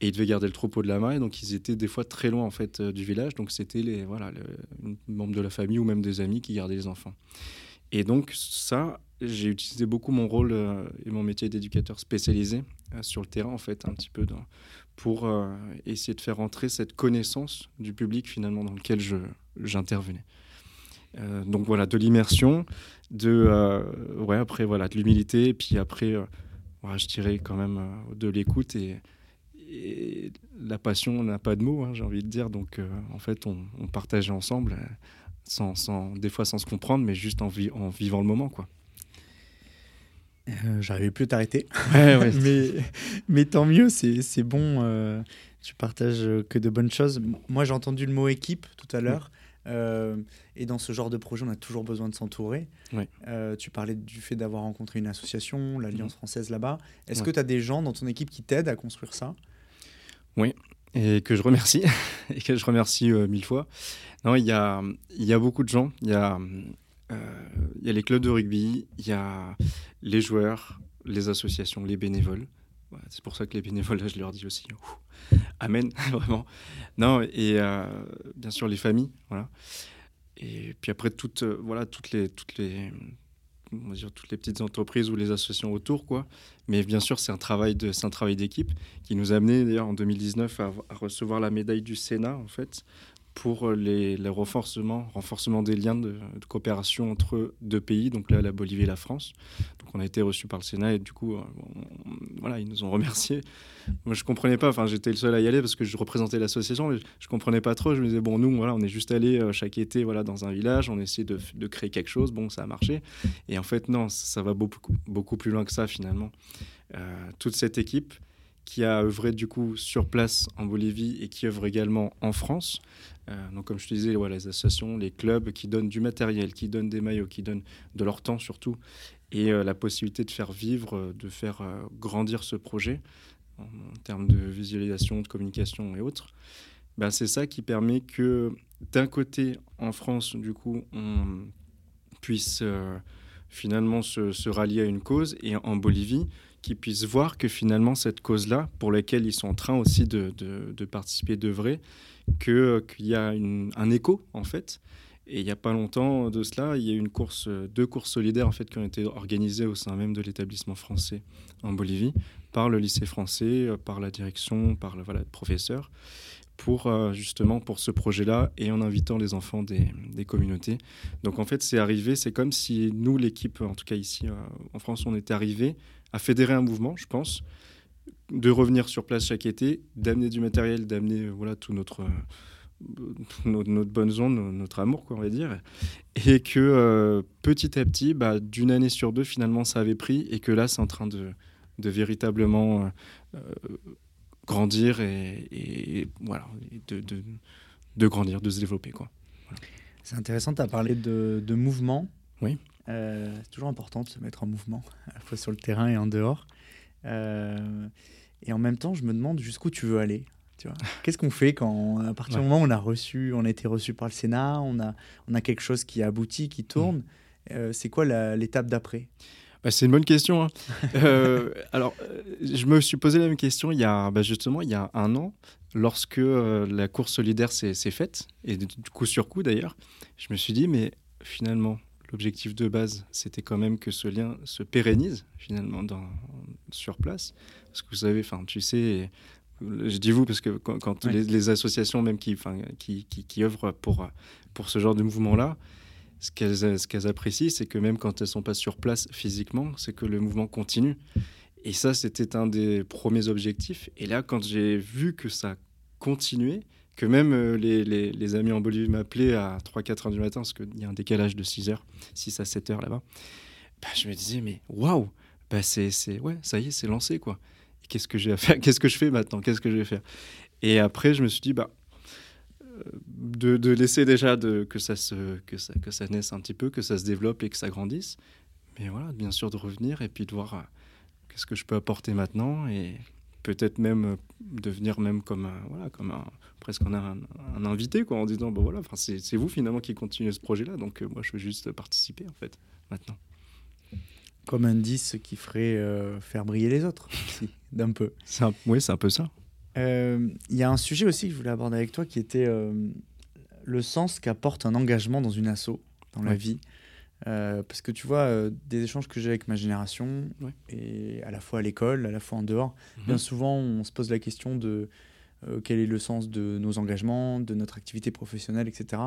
et ils devaient garder le troupeau de lamas. Et donc, ils étaient des fois très loin en fait, du village. Donc, c'était les voilà, membres de la famille ou même des amis qui gardaient les enfants. Et donc, ça, j'ai utilisé beaucoup mon rôle et mon métier d'éducateur spécialisé sur le terrain, en fait, un petit peu dans, pour euh, essayer de faire entrer cette connaissance du public finalement dans lequel j'intervenais. Euh, donc voilà, de l'immersion, de euh, ouais après voilà de l'humilité, et puis après je dirais quand même de l'écoute et, la passion n'a pas de mots, hein, j'ai envie de dire. Donc en fait on, partageait ensemble, sans, sans, des fois sans se comprendre, mais juste en, en vivant le moment quoi. Euh, j'arrivais plus à t'arrêter. mais, mais tant mieux, c'est bon. Euh, tu partages que de bonnes choses. Moi, j'ai entendu le mot équipe tout à l'heure. Euh, et dans ce genre de projet, on a toujours besoin de s'entourer. tu parlais du fait d'avoir rencontré une association, l'Alliance mhm. française là-bas. Est-ce que tu as des gens dans ton équipe qui t'aident à construire ça? Oui, et que je remercie, et que je remercie mille fois. Non, il y a, y a beaucoup de gens. Il y a il euh, y a les clubs de rugby, il y a les joueurs, les associations, les bénévoles. c'est pour ça que les bénévoles, je leur dis aussi, amen, vraiment. Non, et euh, bien sûr les familles, voilà. Et puis après toutes, euh, voilà, toutes les, toutes les, on va dire toutes les petites entreprises ou les associations autour, quoi. Mais bien sûr, c'est un travail de, c'est un travail d'équipe qui nous a amené d'ailleurs en 2019 à, à, recevoir la médaille du Sénat, en fait, pour euh, les, renforcements, renforcement des liens de, coopération entre deux pays, donc là la Bolivie et la France. Donc on a été reçu par le Sénat et du coup, euh, voilà, ils nous ont remerciés. Moi je comprenais pas, enfin j'étais le seul à y aller parce que je représentais l'association, mais je comprenais pas trop. Je me disais bon nous voilà, on est juste allé euh, chaque été voilà dans un village, on essaie de, de, créer quelque chose, bon ça a marché. Et en fait non, ça va beaucoup beaucoup plus loin que ça finalement. toute cette équipe qui a œuvré du coup sur place en Bolivie et qui œuvre également en France. Euh, donc comme je te disais, les associations, les clubs qui donnent du matériel, qui donnent des maillots, qui donnent de leur temps surtout, et euh, la possibilité de faire vivre, euh, de faire grandir ce projet en, termes de visualisation, de communication et autres. Ben, c'est ça qui permet que d'un côté, en France, du coup, on puisse finalement se, se, rallier à une cause, et en Bolivie, qu'ils puissent voir que finalement cette cause-là, pour laquelle ils sont en train aussi de, de, de participer, d'œuvrer, qu'il y a un écho en fait. Et il n'y a pas longtemps de cela, il y a une course, deux courses solidaires en fait qui ont été organisées au sein même de l'établissement français en Bolivie par le lycée français, par la direction, par le, voilà, professeur, pour euh, justement pour ce projet-là et en invitant les enfants des, communautés. Donc en fait, c'est arrivé, c'est comme si nous, l'équipe, en tout cas ici euh, en France, on était arrivé à fédérer un mouvement, je pense, de revenir sur place chaque été, d'amener du matériel, d'amener euh, voilà tout notre notre, bonne zone, notre amour, quoi, on va dire. Et que petit à petit, bah, d'une année sur deux, finalement, ça avait pris. Et que là, c'est en train de véritablement grandir et, voilà, de, de, de, grandir, de se développer. Quoi. C'est intéressant, tu as parlé de, de mouvement. Oui. Euh, c'est toujours important de se mettre en mouvement, à la fois sur le terrain et en dehors. Euh, et en même temps, je me demande jusqu'où tu veux aller. Qu'est-ce qu'on fait quand, à partir du moment où on a reçu, on a été reçu par le Sénat, on a, on a quelque chose qui aboutit, qui tourne, mmh. euh, c'est quoi l'étape d'après? Bah, c'est une bonne question. Hein. euh, alors, je me suis posé la même question il y a bah, justement il y a un an, lorsque euh, la course solidaire s'est faite, et du coup sur coup d'ailleurs, je me suis dit, mais finalement, l'objectif de base, c'était quand même que ce lien se pérennise finalement dans, sur place. Parce que vous savez, enfin, tu sais, je dis vous parce que quand, les, associations même qui, qui, qui, qui, œuvrent pour, pour ce genre de mouvement-là, ce qu'elles apprécient, c'est que même quand elles sont pas sur place physiquement, c'est que le mouvement continue. Et ça, c'était un des premiers objectifs. Et là, quand j'ai vu que ça continuait, que même euh, les, les, amis en Bolivie m'appelaient à 3-4 heures du matin, parce qu'il y a un décalage de 6 heures, 6 à 7 heures là-bas, bah, je me disais, mais waouh, bah, ouais, ça y est, c'est lancé, quoi. Qu'est-ce que j'ai à faire? Qu'est-ce que je fais maintenant? Qu'est-ce que je vais faire? Et après, je me suis dit, bah, de, laisser déjà de, que, ça se, que, ça, que ça naisse un petit peu, que ça se développe et que ça grandisse. Mais voilà, bien sûr, de revenir et puis de voir euh, qu'est-ce que je peux apporter maintenant et peut-être même euh, devenir même comme un, voilà, comme un, presque un, un, invité quoi, en disant bon voilà, c'est vous finalement qui continuez ce projet-là, donc euh, moi je veux juste participer en fait maintenant. Comme 10 qui ferait faire briller les autres, d'un peu. oui, c'est un peu ça. Euh, il y a un sujet aussi que je voulais aborder avec toi qui était euh, le sens qu'apporte un engagement dans une asso, dans la vie. Euh, parce que tu vois, des échanges que j'ai avec ma génération, et à la fois à l'école, à la fois en dehors, mhm. bien souvent on se pose la question de quel est le sens de nos engagements, de notre activité professionnelle, etc.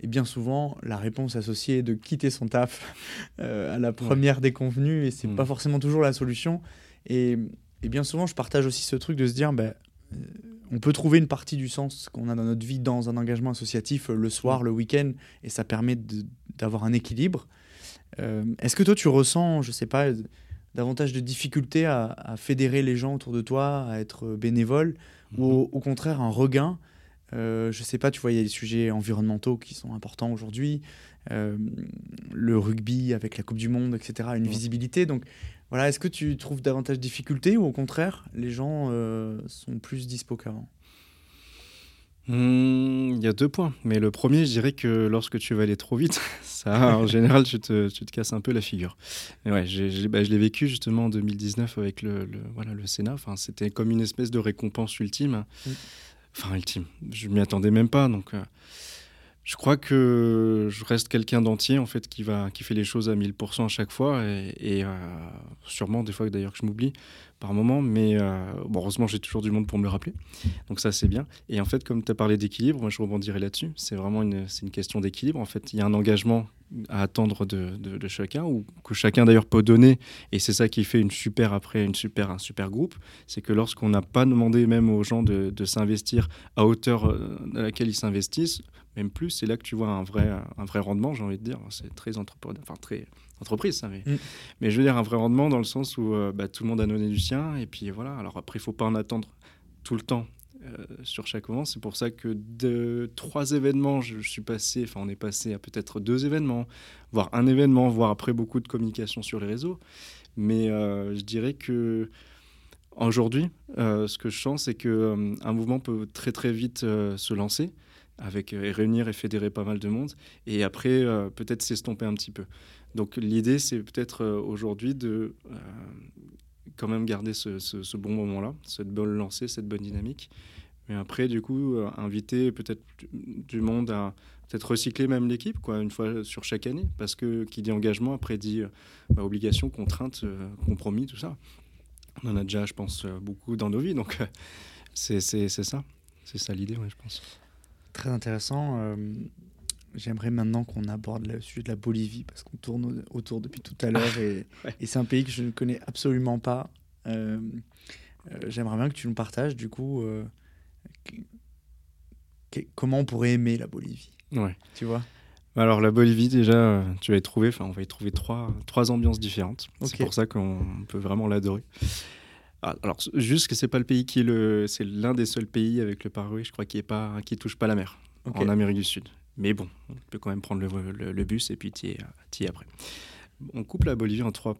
Et bien souvent, la réponse associée est de quitter son taf à la première déconvenue, et c'est mhm. pas forcément toujours la solution. Et, et, bien souvent, je partage aussi ce truc de se dire, bah, on peut trouver une partie du sens qu'on a dans notre vie dans un engagement associatif euh, le soir, le week-end, et ça permet d'avoir un équilibre. Euh, est-ce que toi, tu ressens, je sais pas, davantage de difficultés à, fédérer les gens autour de toi, à être bénévole, ou mhm. au, contraire un regain? Euh, Je sais pas, tu vois, il y a des sujets environnementaux qui sont importants aujourd'hui, le rugby avec la Coupe du Monde, etc., une visibilité. Donc, voilà, est-ce que tu trouves davantage de difficultés ou au contraire, les gens euh, sont plus dispo qu'avant? Hmm, il y a deux points. Mais le premier, je dirais que lorsque tu vas aller trop vite, ça, en général, tu te, tu te, casses un peu la figure. Mais ouais, bah, je l'ai vécu justement en 2019 avec le, voilà, le Sénat. Enfin, C'était comme une espèce de récompense ultime. Mm. Enfin, ultime. Je m'y attendais même pas. Donc, euh, je crois que je reste quelqu'un d'entier en fait qui va qui fait les choses à 1000% à chaque fois et, euh, sûrement des fois d'ailleurs que je m'oublie par moment mais euh, heureusement j'ai toujours du monde pour me le rappeler. Donc ça c'est bien. Et en fait comme tu as parlé d'équilibre moi je rebondirai là-dessus. C'est vraiment une, une question d'équilibre. En fait il y a un engagement à attendre de, de, chacun ou que chacun d'ailleurs peut donner et c'est ça qui fait une super après une super un super groupe c'est que lorsqu'on n'a pas demandé même aux gens de, de s'investir à hauteur euh, à laquelle ils s'investissent même plus, c'est là que tu vois un vrai, un vrai rendement, j'ai envie de dire. C'est très entrepreneur, enfin très entreprise, ça, mais, mm. mais je veux dire un vrai rendement dans le sens où euh, bah, tout le monde a donné du sien, et puis voilà. Alors après, il faut pas en attendre tout le temps euh, sur chaque moment. C'est pour ça que de trois événements, je, suis passé, enfin on est passé à peut-être deux événements, voire un événement, voire après beaucoup de communication sur les réseaux. Mais euh, je dirais que aujourd'hui, ce que je sens, c'est que un mouvement peut très très vite se lancer avec et réunir et fédérer pas mal de monde, et après peut-être s'estomper un petit peu. Donc l'idée, c'est peut-être aujourd'hui de quand même garder ce, bon moment-là, cette bonne lancée, cette bonne dynamique. Mais après, du coup, inviter peut-être du monde à peut-être recycler même l'équipe, quoi, une fois sur chaque année, parce que qui dit engagement, après dit bah, obligation, contrainte, compromis, tout ça. On en a déjà, je pense, beaucoup dans nos vies, donc c'est ça. C'est ça l'idée, je pense. Très intéressant. Euh, j'aimerais maintenant qu'on aborde le sujet de la Bolivie parce qu'on tourne autour depuis tout à l'heure et, c'est un pays que je ne connais absolument pas. Euh, euh, j'aimerais bien que tu nous partages du coup comment on pourrait aimer la Bolivie Ouais. Tu vois? Alors la Bolivie déjà, euh, tu vas y trouver, enfin on va y trouver trois, trois ambiances différentes. C'est pour ça qu'on peut vraiment l'adorer. Ah, alors juste que c'est pas le pays qui est le, c'est l'un des seuls pays avec le Paraguay, je crois, qui est pas, qui touche pas la mer en Amérique du Sud. Mais bon, on peut quand même prendre le, bus et puis t'y es, es, après. On coupe la Bolivie en trois,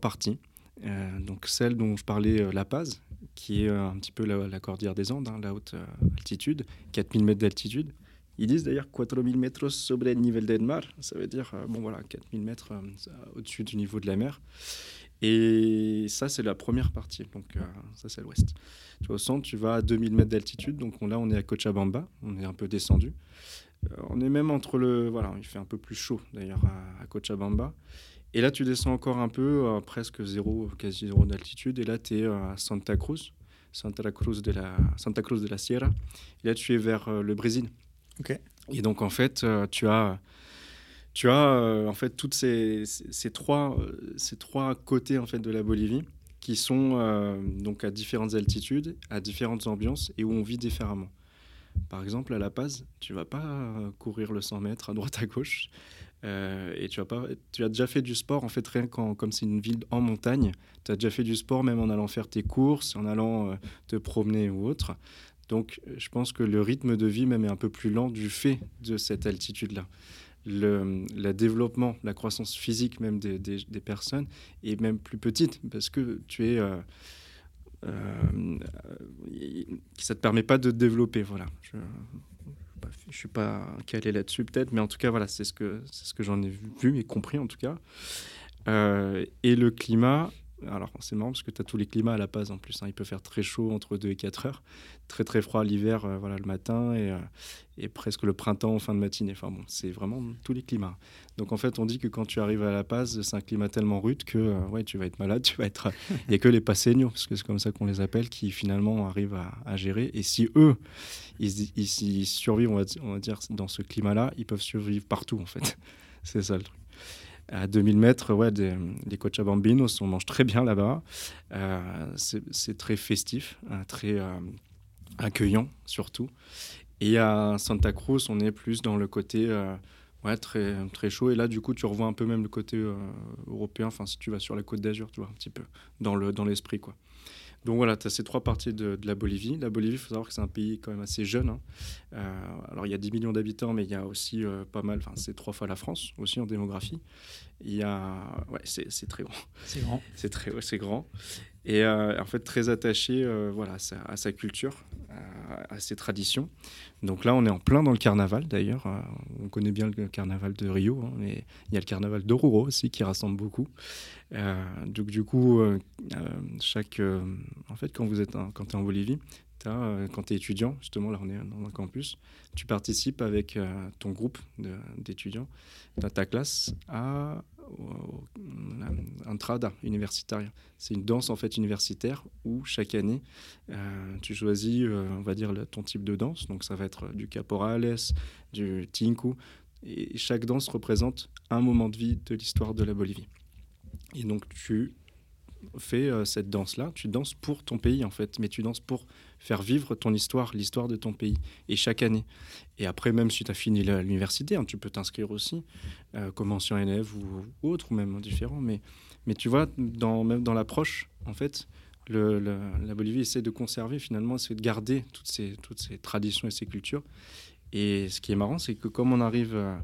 parties. Euh, donc celle dont je parlais, euh, La Paz, qui est un petit peu la, cordillère des Andes, hein, la haute altitude, 4000 mètres d'altitude. Ils disent d'ailleurs 4000 mètres sobre el nivel del mar, ça veut dire euh, bon voilà 4000 mètres euh, au-dessus du niveau de la mer. Et ça c'est la première partie, donc euh, ça c'est l'ouest. Tu au centre, tu vas à 2000 mètres d'altitude, donc là on est à Cochabamba, on est un peu descendu. On est même entre le voilà, il fait un peu plus chaud d'ailleurs à, Cochabamba. Et là tu descends encore un peu, presque zéro, quasi zéro d'altitude, et là tu es à Santa Cruz. Santa Cruz de la Santa Cruz de la Sierra. Et là, tu es vers le Brésil. Et donc, en fait, euh, tu as, tu as euh, en fait toutes ces, ces, trois, ces trois côtés en fait de la Bolivie qui sont euh, donc à différentes altitudes, à différentes ambiances et où on vit différemment. Par exemple, à La Paz, tu vas pas courir le 100 mètres à droite à gauche. et tu as, pas, tu as déjà fait du sport, en fait, rien quand, comme c'est une ville en montagne, tu as déjà fait du sport même en allant faire tes courses, en allant te promener ou autre. Donc, je pense que le rythme de vie même est un peu plus lent du fait de cette altitude-là. Le, développement, la croissance physique même des, personnes est même plus petite parce que tu es... Euh, euh, ça te permet pas de te développer. Voilà. Je ne suis pas calé là-dessus peut-être, mais en tout cas, voilà, c'est ce que, ce que j'en ai vu et compris en tout cas. Euh, et le climat, alors c'est marrant parce que tu as tous les climats à La Paz en plus. Hein. Il peut faire très chaud entre 2 et 4 heures, très très froid l'hiver euh, voilà, le matin et, euh, et, presque le printemps en fin de matinée. Enfin bon, c'est vraiment tous les climats. Donc en fait, on dit que quand tu arrives à La Paz, c'est un climat tellement rude que euh, ouais, tu vas être malade, tu vas être. Il a que les passeños, parce que c'est comme ça qu'on les appelle, qui finalement arrivent à, gérer. Et si eux, ils, survivent, on va dire, dans ce climat-là, ils peuvent survivre partout en fait. c'est ça le truc à 2000 mètres, ouais, des, Cochabambinos, on mange très bien là-bas. Euh, c'est très festif, hein, très euh, accueillant surtout. Et à Santa Cruz, on est plus dans le côté euh, ouais, très, très chaud. Et là, du coup, tu revois un peu même le côté européen. Enfin, si tu vas sur la côte d'Azur, tu vois, un petit peu dans l'esprit, dans quoi. Donc voilà, tu as ces trois parties de, la Bolivie. La Bolivie, il faut savoir que c'est un pays quand même assez jeune. Hein. Euh, alors il y a 10 millions d'habitants, mais il y a aussi euh, pas mal, enfin c'est trois fois la France aussi en démographie. Il y a, ouais, c'est très grand. C'est grand. C'est très, c'est grand. Et euh, en fait très attaché, voilà, à sa, culture, à, ses traditions. Donc là, on est en plein dans le carnaval d'ailleurs. on connaît bien le carnaval de Rio, hein, mais il y a le carnaval d'Oruro aussi qui rassemble beaucoup. donc du coup, chaque, en fait, quand vous êtes, quand es en Bolivie, euh, quand tu es étudiant, justement, là on est dans un campus, tu participes avec euh, ton groupe d'étudiants ta classe à un trada universitaire. C'est une danse en fait universitaire où chaque année euh, tu choisis, on va dire, ton type de danse. Donc ça va être du caporales, du tinku. Et chaque danse représente un moment de vie de l'histoire de la Bolivie. Et donc tu fais cette danse-là, tu danses pour ton pays en fait, mais tu danses pour faire vivre ton histoire, l'histoire de ton pays, et chaque année. Et après, même si tu as fini l'université, hein, tu peux t'inscrire aussi, euh, comme ancien élève ou, autre, ou même différent. Mais, mais tu vois, dans, même dans l'approche, en fait, le, la Bolivie essaie de conserver, finalement, c'est de garder toutes ces, traditions et ces cultures. Et ce qui est marrant, c'est que comme on arrive, euh,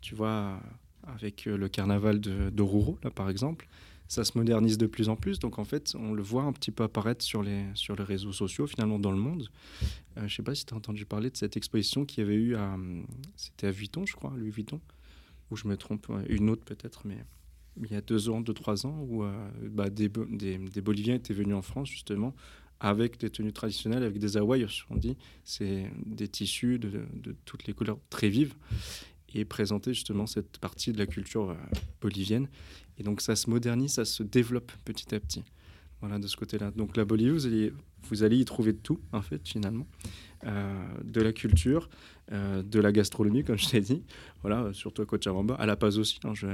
tu vois, avec le carnaval de là, par exemple, ça se modernise de plus en plus. Donc en fait, on le voit un petit peu apparaître sur les, sur les réseaux sociaux, finalement, dans le monde. Euh, je ne sais pas si tu as entendu parler de cette exposition qui avait eu à. C'était à Vuitton, je crois, Louis Vuitton, ou je me trompe, une autre peut-être, mais il y a deux ans, deux, trois ans, où euh, bah, des, des, Boliviens étaient venus en France, justement, avec des tenues traditionnelles, avec des hawaïos, on dit. C'est des tissus de, de, toutes les couleurs très vives et présenter justement cette partie de la culture euh, bolivienne. Et donc ça se modernise, ça se développe petit à petit. Voilà, de ce côté-là. Donc la Bolivie, vous allez, vous allez y trouver de tout, en fait, finalement. Euh, de la culture, euh, de la gastronomie, comme je t'ai dit. Voilà, surtout à Cochabamba. À La Paz aussi. Hein, je,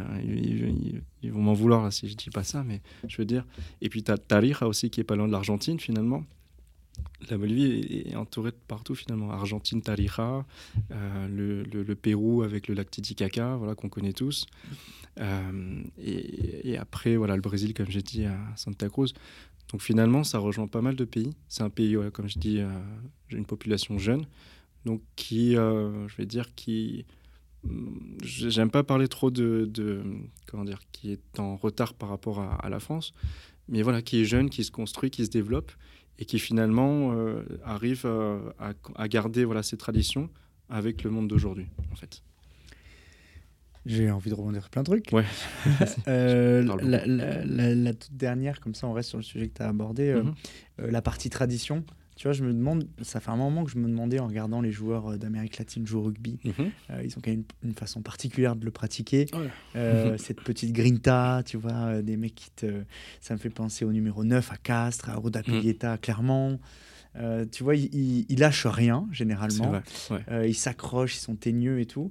ils, vont m'en vouloir si je dis pas ça, mais je veux dire. Et puis tu as Tarija aussi, qui est pas loin de l'Argentine, finalement. La Bolivie est, entourée de partout finalement. Argentine, Tarija, le, le, Pérou avec le lac Titicaca, voilà, qu'on connaît tous. Et, et, après, voilà, le Brésil, comme j'ai dit, à Santa Cruz. Donc finalement, ça rejoint pas mal de pays. C'est un pays, comme je dis, une population jeune, donc qui, je vais dire, qui j'aime pas parler trop de, comment dire qui est en retard par rapport à, la France mais voilà qui est jeune qui se construit qui se développe et qui finalement euh, arrive à, garder voilà ses traditions avec le monde d'aujourd'hui en fait j'ai envie de rebondir plein de trucs. Ouais. Euh, la, toute dernière, comme ça on reste sur le sujet que tu as abordé, euh, mhm. la partie tradition. Tu vois, je me demande, ça fait un moment que je me demandais en regardant les joueurs euh, d'Amérique latine jouer au rugby. Mhm. Euh, ils ont quand même une, façon particulière de le pratiquer. Euh, cette petite grinta, tu vois, des mecs qui te. Ça me fait penser au numéro 9 à Castres, à Roda mhm. clairement. tu vois, ils, il, lâchent rien, généralement. ils s'accrochent, ils sont teigneux et tout.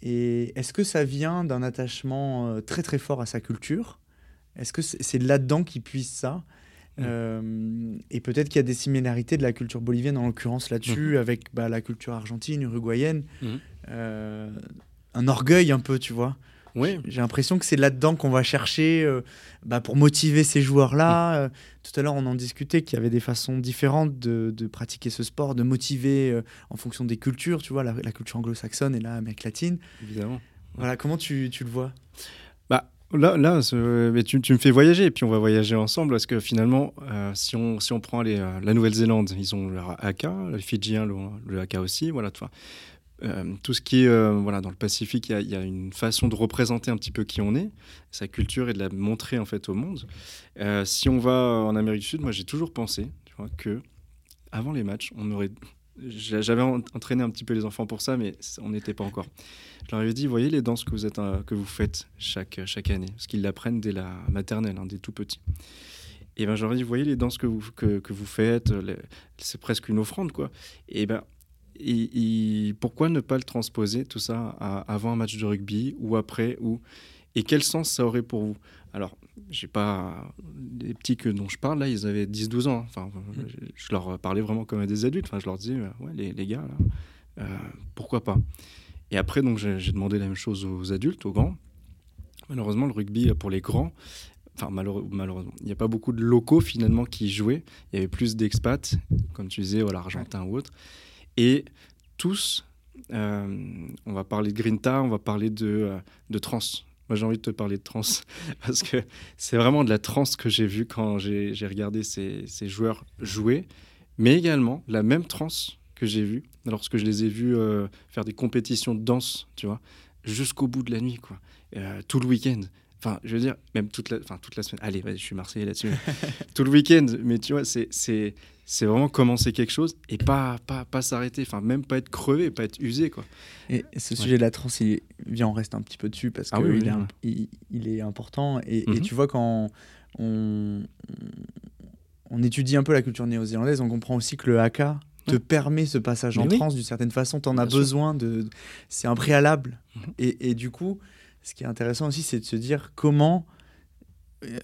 Et est-ce que ça vient d'un attachement très très fort à sa culture? Est-ce que c'est là-dedans qu'ils puissent ça? Mm. Euh, et peut-être qu'il y a des similarités de la culture bolivienne, en l'occurrence là-dessus, mm. avec bah, la culture argentine, uruguayenne. Mm. Euh, un orgueil un peu, tu vois. Oui. J'ai l'impression que c'est là-dedans qu'on va chercher euh, bah, pour motiver ces joueurs-là. tout à l'heure, on en discutait qu'il y avait des façons différentes de, de, pratiquer ce sport, de motiver en fonction des cultures, tu vois, la, culture anglo-saxonne et l'Amérique latine. Évidemment. Voilà, comment tu, tu le vois? Là, là tu, me fais voyager et puis on va voyager ensemble parce que finalement, euh, si, on, si on prend euh, la Nouvelle-Zélande, ils ont leur AK, les Fidjiens, le, le AK aussi, voilà. Euh, tout ce qui est voilà, dans le Pacifique, il y, y, a une façon de représenter un petit peu qui on est, sa culture et de la montrer en fait au monde. si on va en Amérique du Sud, moi j'ai toujours pensé tu vois, que avant les matchs, on aurait j'avais entraîné un petit peu les enfants pour ça, mais on n'était pas encore. Je leur avais dit, voyez les danses que vous, euh, faites chaque, chaque année, parce qu'ils l'apprennent dès la maternelle, hein, dès tout petit. Et ben, je leur ai dit, voyez les danses que vous, faites, c'est presque une offrande, quoi. Et ben, pourquoi ne pas le transposer, tout ça, avant un match de rugby ou après ou... Et quel sens ça aurait pour vous? J'ai pas les petits que dont je parle là, ils avaient 10-12 ans. Hein. Enfin, mm. je leur parlais vraiment comme à des adultes. Enfin, je leur disais, euh, ouais, les, les gars, là, euh, pourquoi pas? Et après, donc, j'ai demandé la même chose aux adultes, aux grands. Malheureusement, le rugby pour les grands, enfin malheureusement, il n'y a pas beaucoup de locaux finalement qui jouaient. Il y avait plus d'expats, comme tu disais, voilà, argentin ou autre. Et tous, euh, on va parler de Grinta, on va parler de, de trans. Moi, j'ai envie de te parler de trans parce que c'est vraiment de la trans que j'ai vu quand j'ai regardé ces, ces, joueurs jouer, mais également la même trans que j'ai vue lorsque je les ai vus euh, faire des compétitions de danse, tu vois, jusqu'au bout de la nuit, quoi, euh, tout le week-end. Enfin, je veux dire, même toute la, enfin, toute la semaine. Allez, je suis marseillais là-dessus. tout le week-end. Mais tu vois, c'est c'est vraiment commencer quelque chose et pas, pas, pas s'arrêter, enfin même pas être crevé, pas être usé. Quoi. Et ce sujet de la trans, il vient, on reste un petit peu dessus parce ah qu'il est, il, est important. Et, et, mhm. tu vois, quand on, on, étudie un peu la culture néo-zélandaise, on comprend aussi que le haka te permet ce passage en trans d'une certaine façon. Tu en as besoin, de, c'est un préalable. Mhm. et, et, du coup, ce qui est intéressant aussi, c'est de se dire comment euh,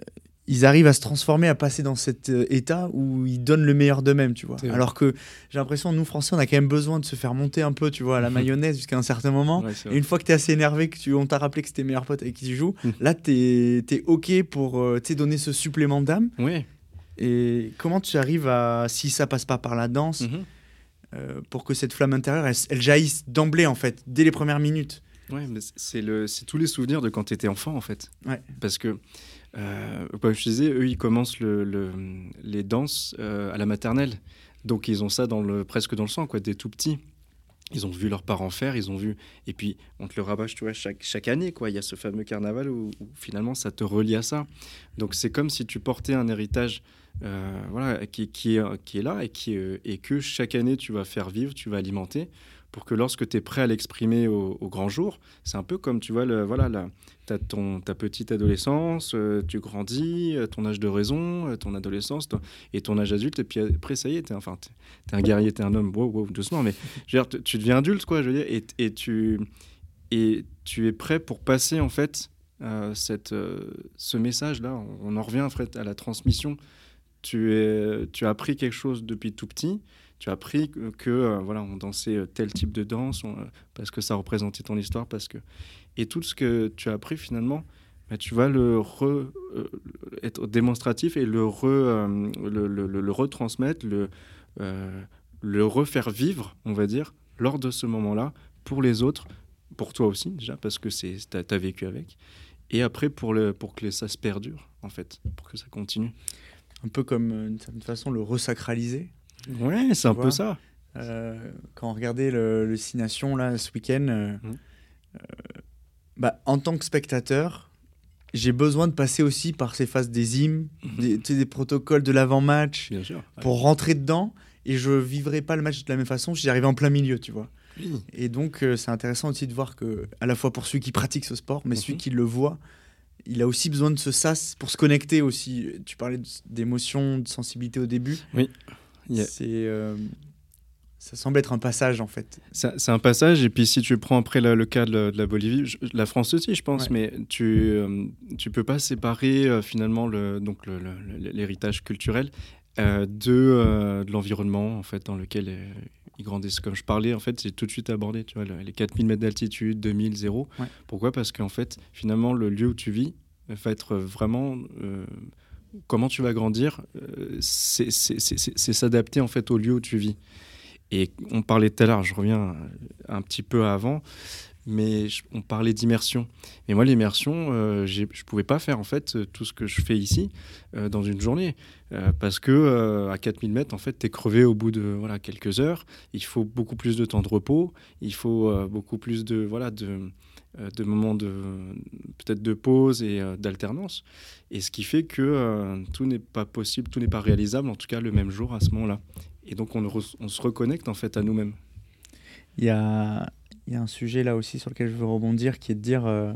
ils arrivent à se transformer, à passer dans cet euh, état où ils donnent le meilleur d'eux-mêmes, tu vois. Alors que j'ai l'impression, nous, Français, on a quand même besoin de se faire monter un peu, tu vois, à la mayonnaise jusqu'à un certain moment. et une fois que tu es assez énervé, que tu, on t'a rappelé que c'était meilleur pote avec qui tu joues, hum. là, tu es, OK pour euh, donner ce supplément d'âme. Oui. Et comment tu arrives à, si ça passe pas par la danse, mhm. euh, pour que cette flamme intérieure, elle, elle jaillisse d'emblée, en fait, dès les premières minutes? Ouais, mais c'est tous les souvenirs de quand tu étais enfant, en fait. Ouais. Parce que euh, comme je disais, eux, ils commencent le, les danses euh, à la maternelle. Donc, ils ont ça presque dans le sang, quoi, des tout petits. Ils ont vu leurs parents faire, ils ont vu. Et puis, on te le rabâche, tu vois, chaque, année, quoi. Il y a ce fameux carnaval où, finalement, ça te relie à ça. Donc, c'est comme si tu portais un héritage euh, voilà, qui, est, là et que chaque année, tu vas faire vivre, tu vas alimenter pour que lorsque tu es prêt à l'exprimer au, grand jour, c'est un peu comme, tu vois, le, voilà, tu as ton, ta petite adolescence, euh, tu grandis, euh, ton âge de raison, euh, ton adolescence et ton âge adulte, et puis après, ça y est, tu es, enfin, es, un guerrier, tu es un homme, wow, doucement, mais je tu deviens adulte, quoi, je veux dire, et, et, tu, et tu es prêt pour passer, en fait, cette, ce message-là, on, en revient en fait, à la transmission. Tu, es, tu as appris quelque chose depuis tout petit. Tu as appris que, voilà, on dansait tel type de danse parce que ça représentait ton histoire, parce que et tout ce que tu as appris finalement, bah, tu vas le être démonstratif et le, le, le, retransmettre, le, le refaire vivre, on va dire, lors de ce moment-là, pour les autres, pour toi aussi déjà, parce que tu as, vécu avec, et après pour, le, pour que ça se perdure, en fait, pour que ça continue. Un peu comme, euh, d'une certaine façon, le resacraliser. Ouais, c'est un peu ça. Euh, quand on regardait le, le Nation, là, ce week-end, euh, mmh. bah, en tant que spectateur, j'ai besoin de passer aussi par ces phases des hymnes, mmh. des, des, protocoles de l'avant-match, pour rentrer dedans et je vivrai pas le match de la même façon si j'arrivais en plein milieu, tu vois. Et donc, euh, c'est intéressant aussi de voir que, à la fois pour celui qui pratique ce sport, mais celui mhm. qui le voit, il a aussi besoin de ce sas pour se connecter aussi. Tu parlais d'émotion, de sensibilité au début. Oui. C'est. Euh, ça semble être un passage en fait. C'est un passage, et puis si tu prends après le cas de la, Bolivie, la France aussi, je pense, mais tu euh, tu peux pas séparer finalement le, donc l'héritage culturel euh, de, euh, de l'environnement en fait, dans lequel euh, ils grandissent. Comme je parlais, en fait, c'est tout de suite abordé. Tu vois, les 4000 mètres d'altitude, 2000, 0. Pourquoi? Parce qu'en fait, finalement, le lieu où tu vis va être vraiment. Comment tu vas grandir, c'est s'adapter en fait au lieu où tu vis. Et on parlait tout à l'heure, je reviens un petit peu avant, mais on parlait d'immersion. Et moi, l'immersion, euh, je ne pouvais pas faire en fait tout ce que je fais ici euh, dans une journée. Euh, parce que à 4000 mètres, en fait, tu es crevé au bout de voilà, quelques heures. Il faut beaucoup plus de temps de repos. Il faut beaucoup plus de, voilà, de, de moments de peut-être de pause et d'alternance. Et ce qui fait que tout n'est pas possible, tout n'est pas réalisable, en tout cas le même jour à ce moment-là. Et donc on, se reconnecte en fait à nous-mêmes. Il y a y a un sujet là aussi sur lequel je veux rebondir qui est de dire euh,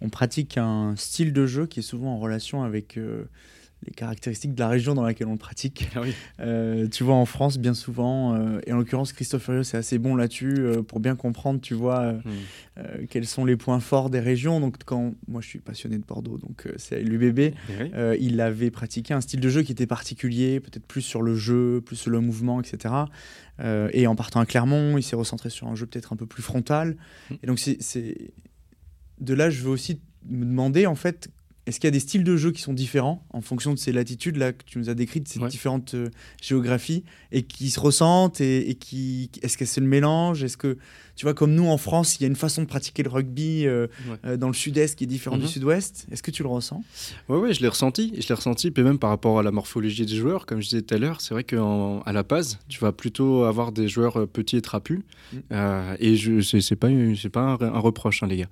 on pratique un style de jeu qui est souvent en relation avec euh, les caractéristiques de la région dans laquelle on le pratique. Ah euh, tu vois, en France, bien souvent, et en l'occurrence, Christophe Furieux, c'est assez bon là-dessus pour bien comprendre, tu vois, hmm. quels sont les points forts des régions. Donc, quand moi, je suis passionné de Bordeaux, donc c'est l'UBB, eh il avait pratiqué un style de jeu qui était particulier, peut-être plus sur le jeu, plus sur le mouvement, etc. Euh, et en partant à Clermont, il s'est recentré sur un jeu peut-être un peu plus frontal. Mm. Et donc, c'est de là, je veux aussi me demander, en fait, est-ce qu'il y a des styles de jeu qui sont différents en fonction de ces latitudes là que tu nous as décrites, ces différentes euh, géographies, et qui se ressentent et, qui est-ce que c'est le mélange? Est-ce que tu vois comme nous en France, il y a une façon de pratiquer le rugby euh, euh, dans le sud-est qui est différente du mhm. sud-ouest Est-ce que tu le ressens? Oui, ouais, je l'ai ressenti. Je l'ai ressenti, puis même par rapport à la morphologie des joueurs, comme je disais tout à l'heure, c'est vrai qu'à la base, tu vas plutôt avoir des joueurs petits et trapus, mm. et je c'est pas pas un, reproche, hein, les gars.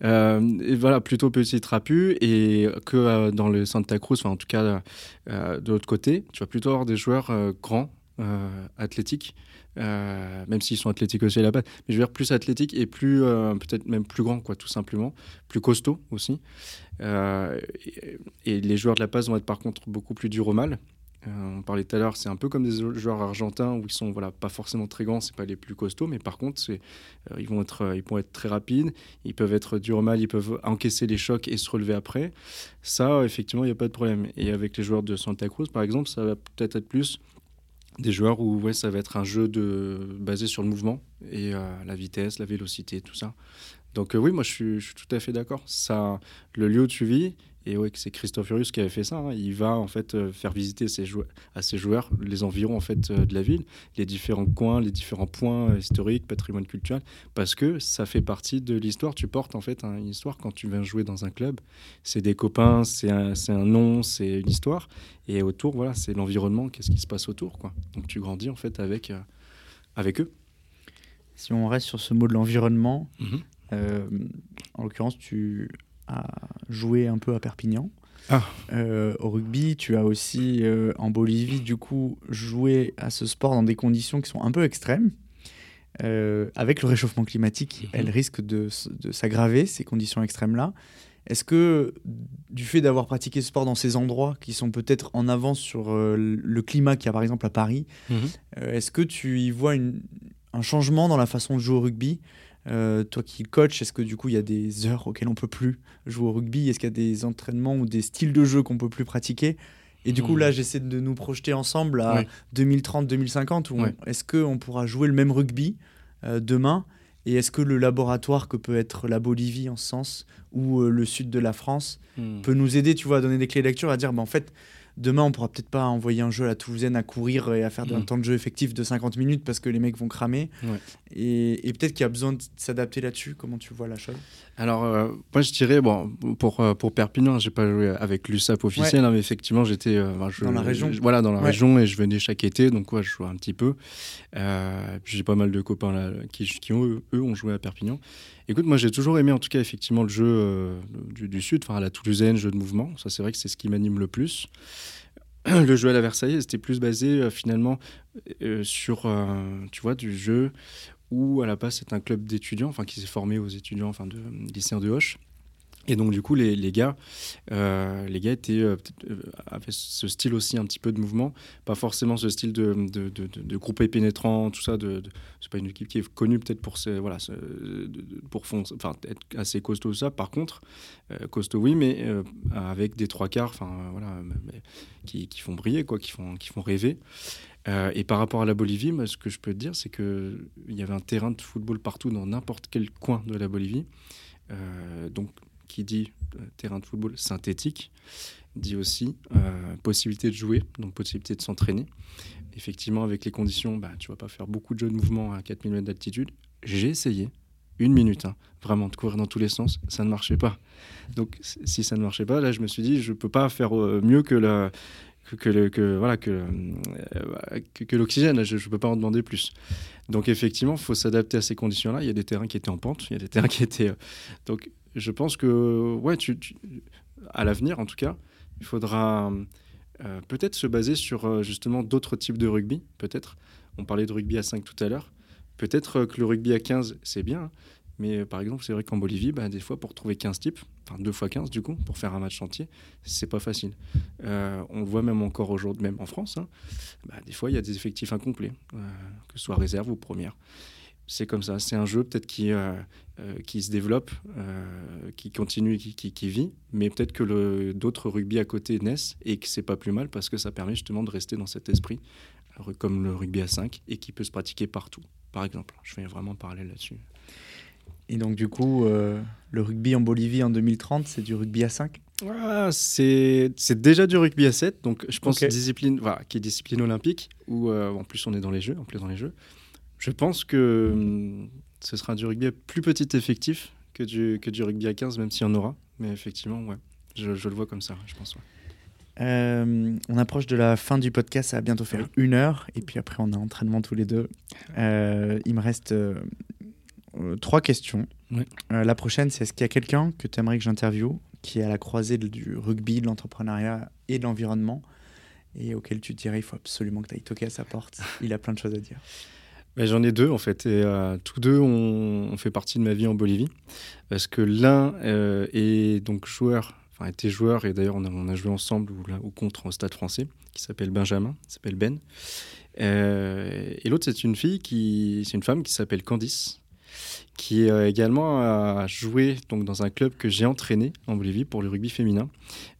et voilà, plutôt petits et trapus et que euh, dans le Santa Cruz, enfin, en tout cas euh, de l'autre côté, tu vas plutôt avoir des joueurs euh, grands, athlétiques, même s'ils sont athlétiques aussi à la base, mais je veux dire plus athlétiques et plus peut-être même plus grands, quoi, tout simplement, plus costauds aussi. Et, et, les joueurs de la passe vont être par contre beaucoup plus durs au mal. Euh, on parlait tout à l'heure, c'est un peu comme des joueurs argentins où ils sont voilà, pas forcément très grands, c'est pas les plus costauds, mais par contre, euh, ils, vont être, euh, ils vont être très rapides, ils peuvent être durs au mal, ils peuvent encaisser les chocs et se relever après. Ça, effectivement, il n'y a pas de problème. Et avec les joueurs de Santa Cruz, par exemple, ça va peut-être être plus des joueurs où ouais, ça va être un jeu de, basé sur le mouvement et la vitesse, la vélocité, tout ça. Donc oui, moi je suis, je suis, tout à fait d'accord. Ça, le lieu où tu vis, et ouais, c'est Christophe Furius qui avait fait ça. Hein. Il va en fait euh, faire visiter ses à ses joueurs les environs en fait euh, de la ville, les différents coins, les différents points euh, historiques, patrimoine culturel, parce que ça fait partie de l'histoire. Tu portes en fait une histoire quand tu viens jouer dans un club. C'est des copains, c'est un, un, nom, c'est une histoire. Et autour, voilà, c'est l'environnement, qu'est-ce qui se passe autour, quoi. Donc tu grandis en fait avec, avec eux. Si on reste sur ce mot de l'environnement, mhm. en l'occurrence, tu à jouer un peu à Perpignan. Ah. Euh, au rugby, tu as aussi euh, en Bolivie, du coup, joué à ce sport dans des conditions qui sont un peu extrêmes. Euh, avec le réchauffement climatique, mhm. elles risquent de, de s'aggraver, ces conditions extrêmes-là. Est-ce que, du fait d'avoir pratiqué ce sport dans ces endroits qui sont peut-être en avance sur le climat qu'il y a par exemple à Paris, mhm. est-ce que tu y vois une, un changement dans la façon de jouer au rugby? Euh, toi qui coach, est-ce que du coup il y a des heures auxquelles on peut plus jouer au rugby? Est-ce qu'il y a des entraînements ou des styles de jeu qu'on peut plus pratiquer? Et du coup, là, j'essaie de nous projeter ensemble à 2030-2050. Est-ce qu'on pourra jouer le même rugby demain? Et est-ce que le laboratoire que peut être la Bolivie en ce sens ou le sud de la France hmm. peut nous aider, tu vois, à donner des clés de lecture, à dire, bah, en fait, demain, on pourra peut-être pas envoyer un jeu à la Toulousaine à courir et à faire un mm. temps de jeu effectif de 50 minutes parce que les mecs vont cramer. Et, peut-être qu'il y a besoin de s'adapter là-dessus. Comment tu vois la chose? Alors, euh, moi, je dirais, bon, pour, euh, pour Perpignan, j'ai pas joué avec l'USAP officiel, hein, mais effectivement, j'étais euh, dans la région. voilà, dans la région et je venais chaque été, donc ouais, je jouais un petit peu. j'ai pas mal de copains là qui, qui ont, eux, ont joué à Perpignan. Écoute, moi j'ai toujours aimé en tout cas effectivement le jeu euh, du, Sud, enfin la Toulousaine, jeu de mouvement. Ça c'est vrai que c'est ce qui m'anime le plus. Le jeu à la Versailles, c'était plus basé euh, finalement euh, sur, tu vois, du jeu où à la base c'est un club d'étudiants, enfin qui s'est formé aux étudiants, enfin de lycéens de Hoche, et donc, du coup, les, les gars, euh, les gars étaient, euh, euh, avaient ce style aussi un petit peu de mouvement, pas forcément ce style de, de, de, de groupe pénétrant, tout ça. De, c'est pas une équipe qui est connue peut-être pour, ses, voilà, pour fond, être assez costaud, ça. Par contre, costaud, oui, mais avec des trois quarts, enfin, voilà, qui, qui, font briller, quoi, qui font, qui font rêver. et par rapport à la Bolivie, ce que je peux te dire, c'est qu'il y avait un terrain de football partout dans n'importe quel coin de la Bolivie. donc qui dit euh, terrain de football synthétique, dit aussi euh, possibilité de jouer, donc possibilité de s'entraîner. Effectivement, avec les conditions, bah, tu vas pas faire beaucoup de jeux de mouvement à 4000 mètres d'altitude. J'ai essayé, une minute, hein, vraiment, de courir dans tous les sens, ça ne marchait pas. Donc, si ça ne marchait pas, là, je me suis dit, je ne peux pas faire euh, mieux que la, que, voilà que, que, l'oxygène. Je ne peux pas en demander plus. Donc effectivement, il faut s'adapter à ces conditions-là. Il y a des terrains qui étaient en pente, il y a des terrains qui étaient donc je pense que, ouais, à l'avenir en tout cas, il faudra euh, peut-être se baser sur euh, justement d'autres types de rugby, peut-être. On parlait de rugby à 5 tout à l'heure. Peut-être euh, que le rugby à 15, c'est bien. Mais par exemple, c'est vrai qu'en Bolivie, bah, des fois, pour trouver 15 types, enfin 2 fois 15 du coup, pour faire un match entier, c'est pas facile. on le voit même encore aujourd'hui, même en France. Hein, bah, des fois, il y a des effectifs incomplets, que ce soit réserve ou première c'est comme ça. C'est un jeu peut-être qui, euh, euh, qui se développe, euh, qui continue, qui, qui, vit, mais peut-être que d'autres rugby à côté naissent et que c'est pas plus mal parce que ça permet justement de rester dans cet esprit, comme le rugby à 5 et qui peut se pratiquer partout, par exemple. Je vais vraiment parler là-dessus. Et donc du coup, le rugby en Bolivie en 2030, c'est du rugby à 5 ah, c'est déjà du rugby à 7, donc je pense discipline, voilà, qui est discipline olympique, où en plus on est dans les jeux, en plus dans les jeux. Je pense que hum, ce sera du rugby à plus petit effectif que du, que du rugby à 15, même s'il y en aura. Mais effectivement, ouais, je, le vois comme ça, je pense. Euh, on approche de la fin du podcast, ça va bientôt faire une heure, et puis après on a entraînement tous les deux. Euh, il me reste euh, trois questions. la prochaine, c'est est-ce qu'il y a quelqu'un que tu aimerais que j'interviewe qui est à la croisée du rugby, de l'entrepreneuriat et de l'environnement, et auquel tu dirais il faut absolument que tu ailles toquer à sa porte. Il a plein de choses à dire. J'en ai deux en fait, et euh, tous deux ont, fait partie de ma vie en Bolivie, parce que l'un euh, est donc joueur, enfin était joueur, et d'ailleurs on, a, joué ensemble ou, contre au Stade français, qui s'appelle Benjamin, s'appelle Ben. Euh, et l'autre c'est une fille qui, c'est une femme qui s'appelle Candice, qui également a joué donc dans un club que j'ai entraîné en Bolivie pour le rugby féminin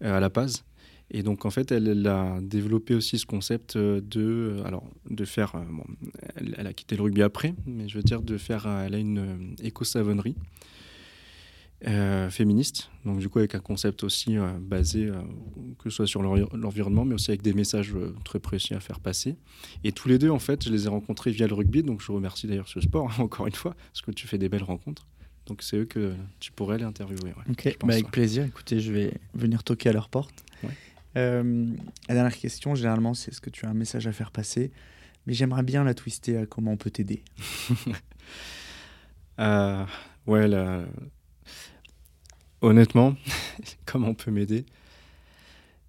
à La Paz. Et donc, en fait, elle, a développé aussi ce concept de, euh, alors, de faire. Euh, elle, a quitté le rugby après, mais je veux dire de faire. Euh, elle a une éco-savonnerie féministe, donc du coup avec un concept aussi basé, que ce soit sur l'environnement, mais aussi avec des messages très précis à faire passer. Et tous les deux, en fait, je les ai rencontrés via le rugby, donc je remercie d'ailleurs ce sport, encore une fois, parce que tu fais des belles rencontres. Donc c'est eux que tu pourrais aller interviewer. ok, bah, avec plaisir. Écoutez, je vais venir toquer à leur porte. Euh, la dernière question, généralement, c'est est-ce que tu as un message à faire passer? Mais j'aimerais bien la twister à comment on peut t'aider. euh, ouais, honnêtement, comment on peut m'aider?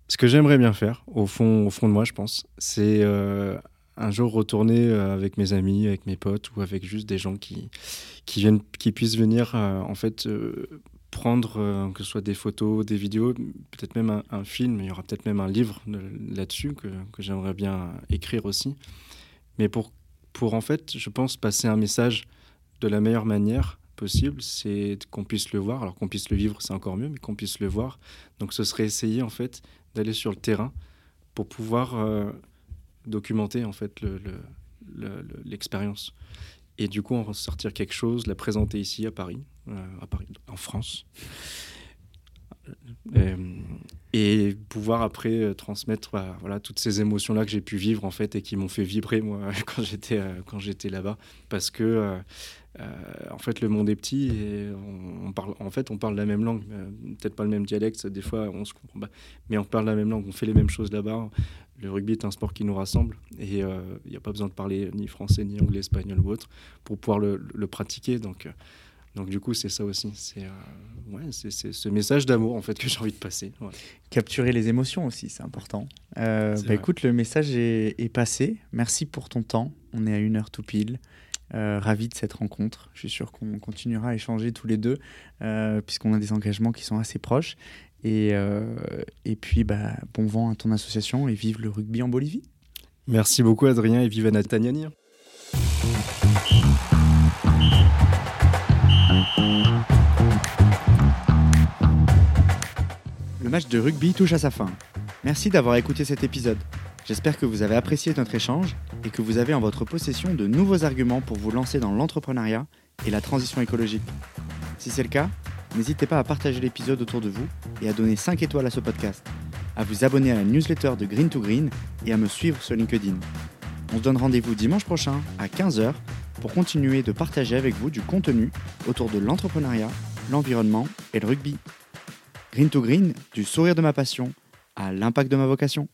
Ce que j'aimerais bien faire, au fond, au fond de moi, je pense, c'est euh, un jour retourner avec mes amis, avec mes potes ou avec juste des gens qui, qui, viennent, qui puissent venir en fait prendre, euh, que ce soit des photos, des vidéos, peut-être même un, film, il y aura peut-être même un livre là-dessus que, j'aimerais bien écrire aussi. Mais pour, pour en fait, je pense, passer un message de la meilleure manière possible, c'est qu'on puisse le voir. Alors qu'on puisse le vivre, c'est encore mieux, mais qu'on puisse le voir. Donc ce serait essayer en fait d'aller sur le terrain pour pouvoir documenter en fait l'expérience. Et du coup, en sortir quelque chose, la présenter ici à Paris, à Paris, en France. Euh, et pouvoir après euh, transmettre bah, voilà, toutes ces émotions-là que j'ai pu vivre en fait et qui m'ont fait vibrer moi quand j'étais euh, quand j'étais là-bas. Parce que en fait le monde est petit et on, parle en fait on parle la même langue. Peut-être pas le même dialecte des fois on se comprend pas. Mais on parle la même langue on fait les mêmes choses là-bas le rugby est un sport qui nous rassemble et il n'y a pas besoin de parler ni français ni anglais espagnol ou autre pour pouvoir le, le pratiquer donc donc du coup, c'est ça aussi. C'est euh, ouais, ce message d'amour en fait que j'ai envie de passer. Capturer les émotions aussi, c'est important. Euh, bah, écoute, le message est, passé. Merci pour ton temps. On est à une heure tout pile. Euh, ravi de cette rencontre. Je suis sûr qu'on continuera à échanger tous les deux, puisqu'on a des engagements qui sont assez proches. Et, et puis, bah, bon vent à ton association et vive le rugby en Bolivie. Merci beaucoup, Adrien, et vive Anataniani. Le match de rugby touche à sa fin. Merci d'avoir écouté cet épisode. J'espère que vous avez apprécié notre échange et que vous avez en votre possession de nouveaux arguments pour vous lancer dans l'entrepreneuriat et la transition écologique. Si c'est le cas, n'hésitez pas à partager l'épisode autour de vous et à donner 5 étoiles à ce podcast, à vous abonner à la newsletter de Green to Green et à me suivre sur LinkedIn. On se donne rendez-vous dimanche prochain à 15h pour continuer de partager avec vous du contenu autour de l'entrepreneuriat, l'environnement et le rugby. Green to Green, du sourire de ma passion à l'impact de ma vocation.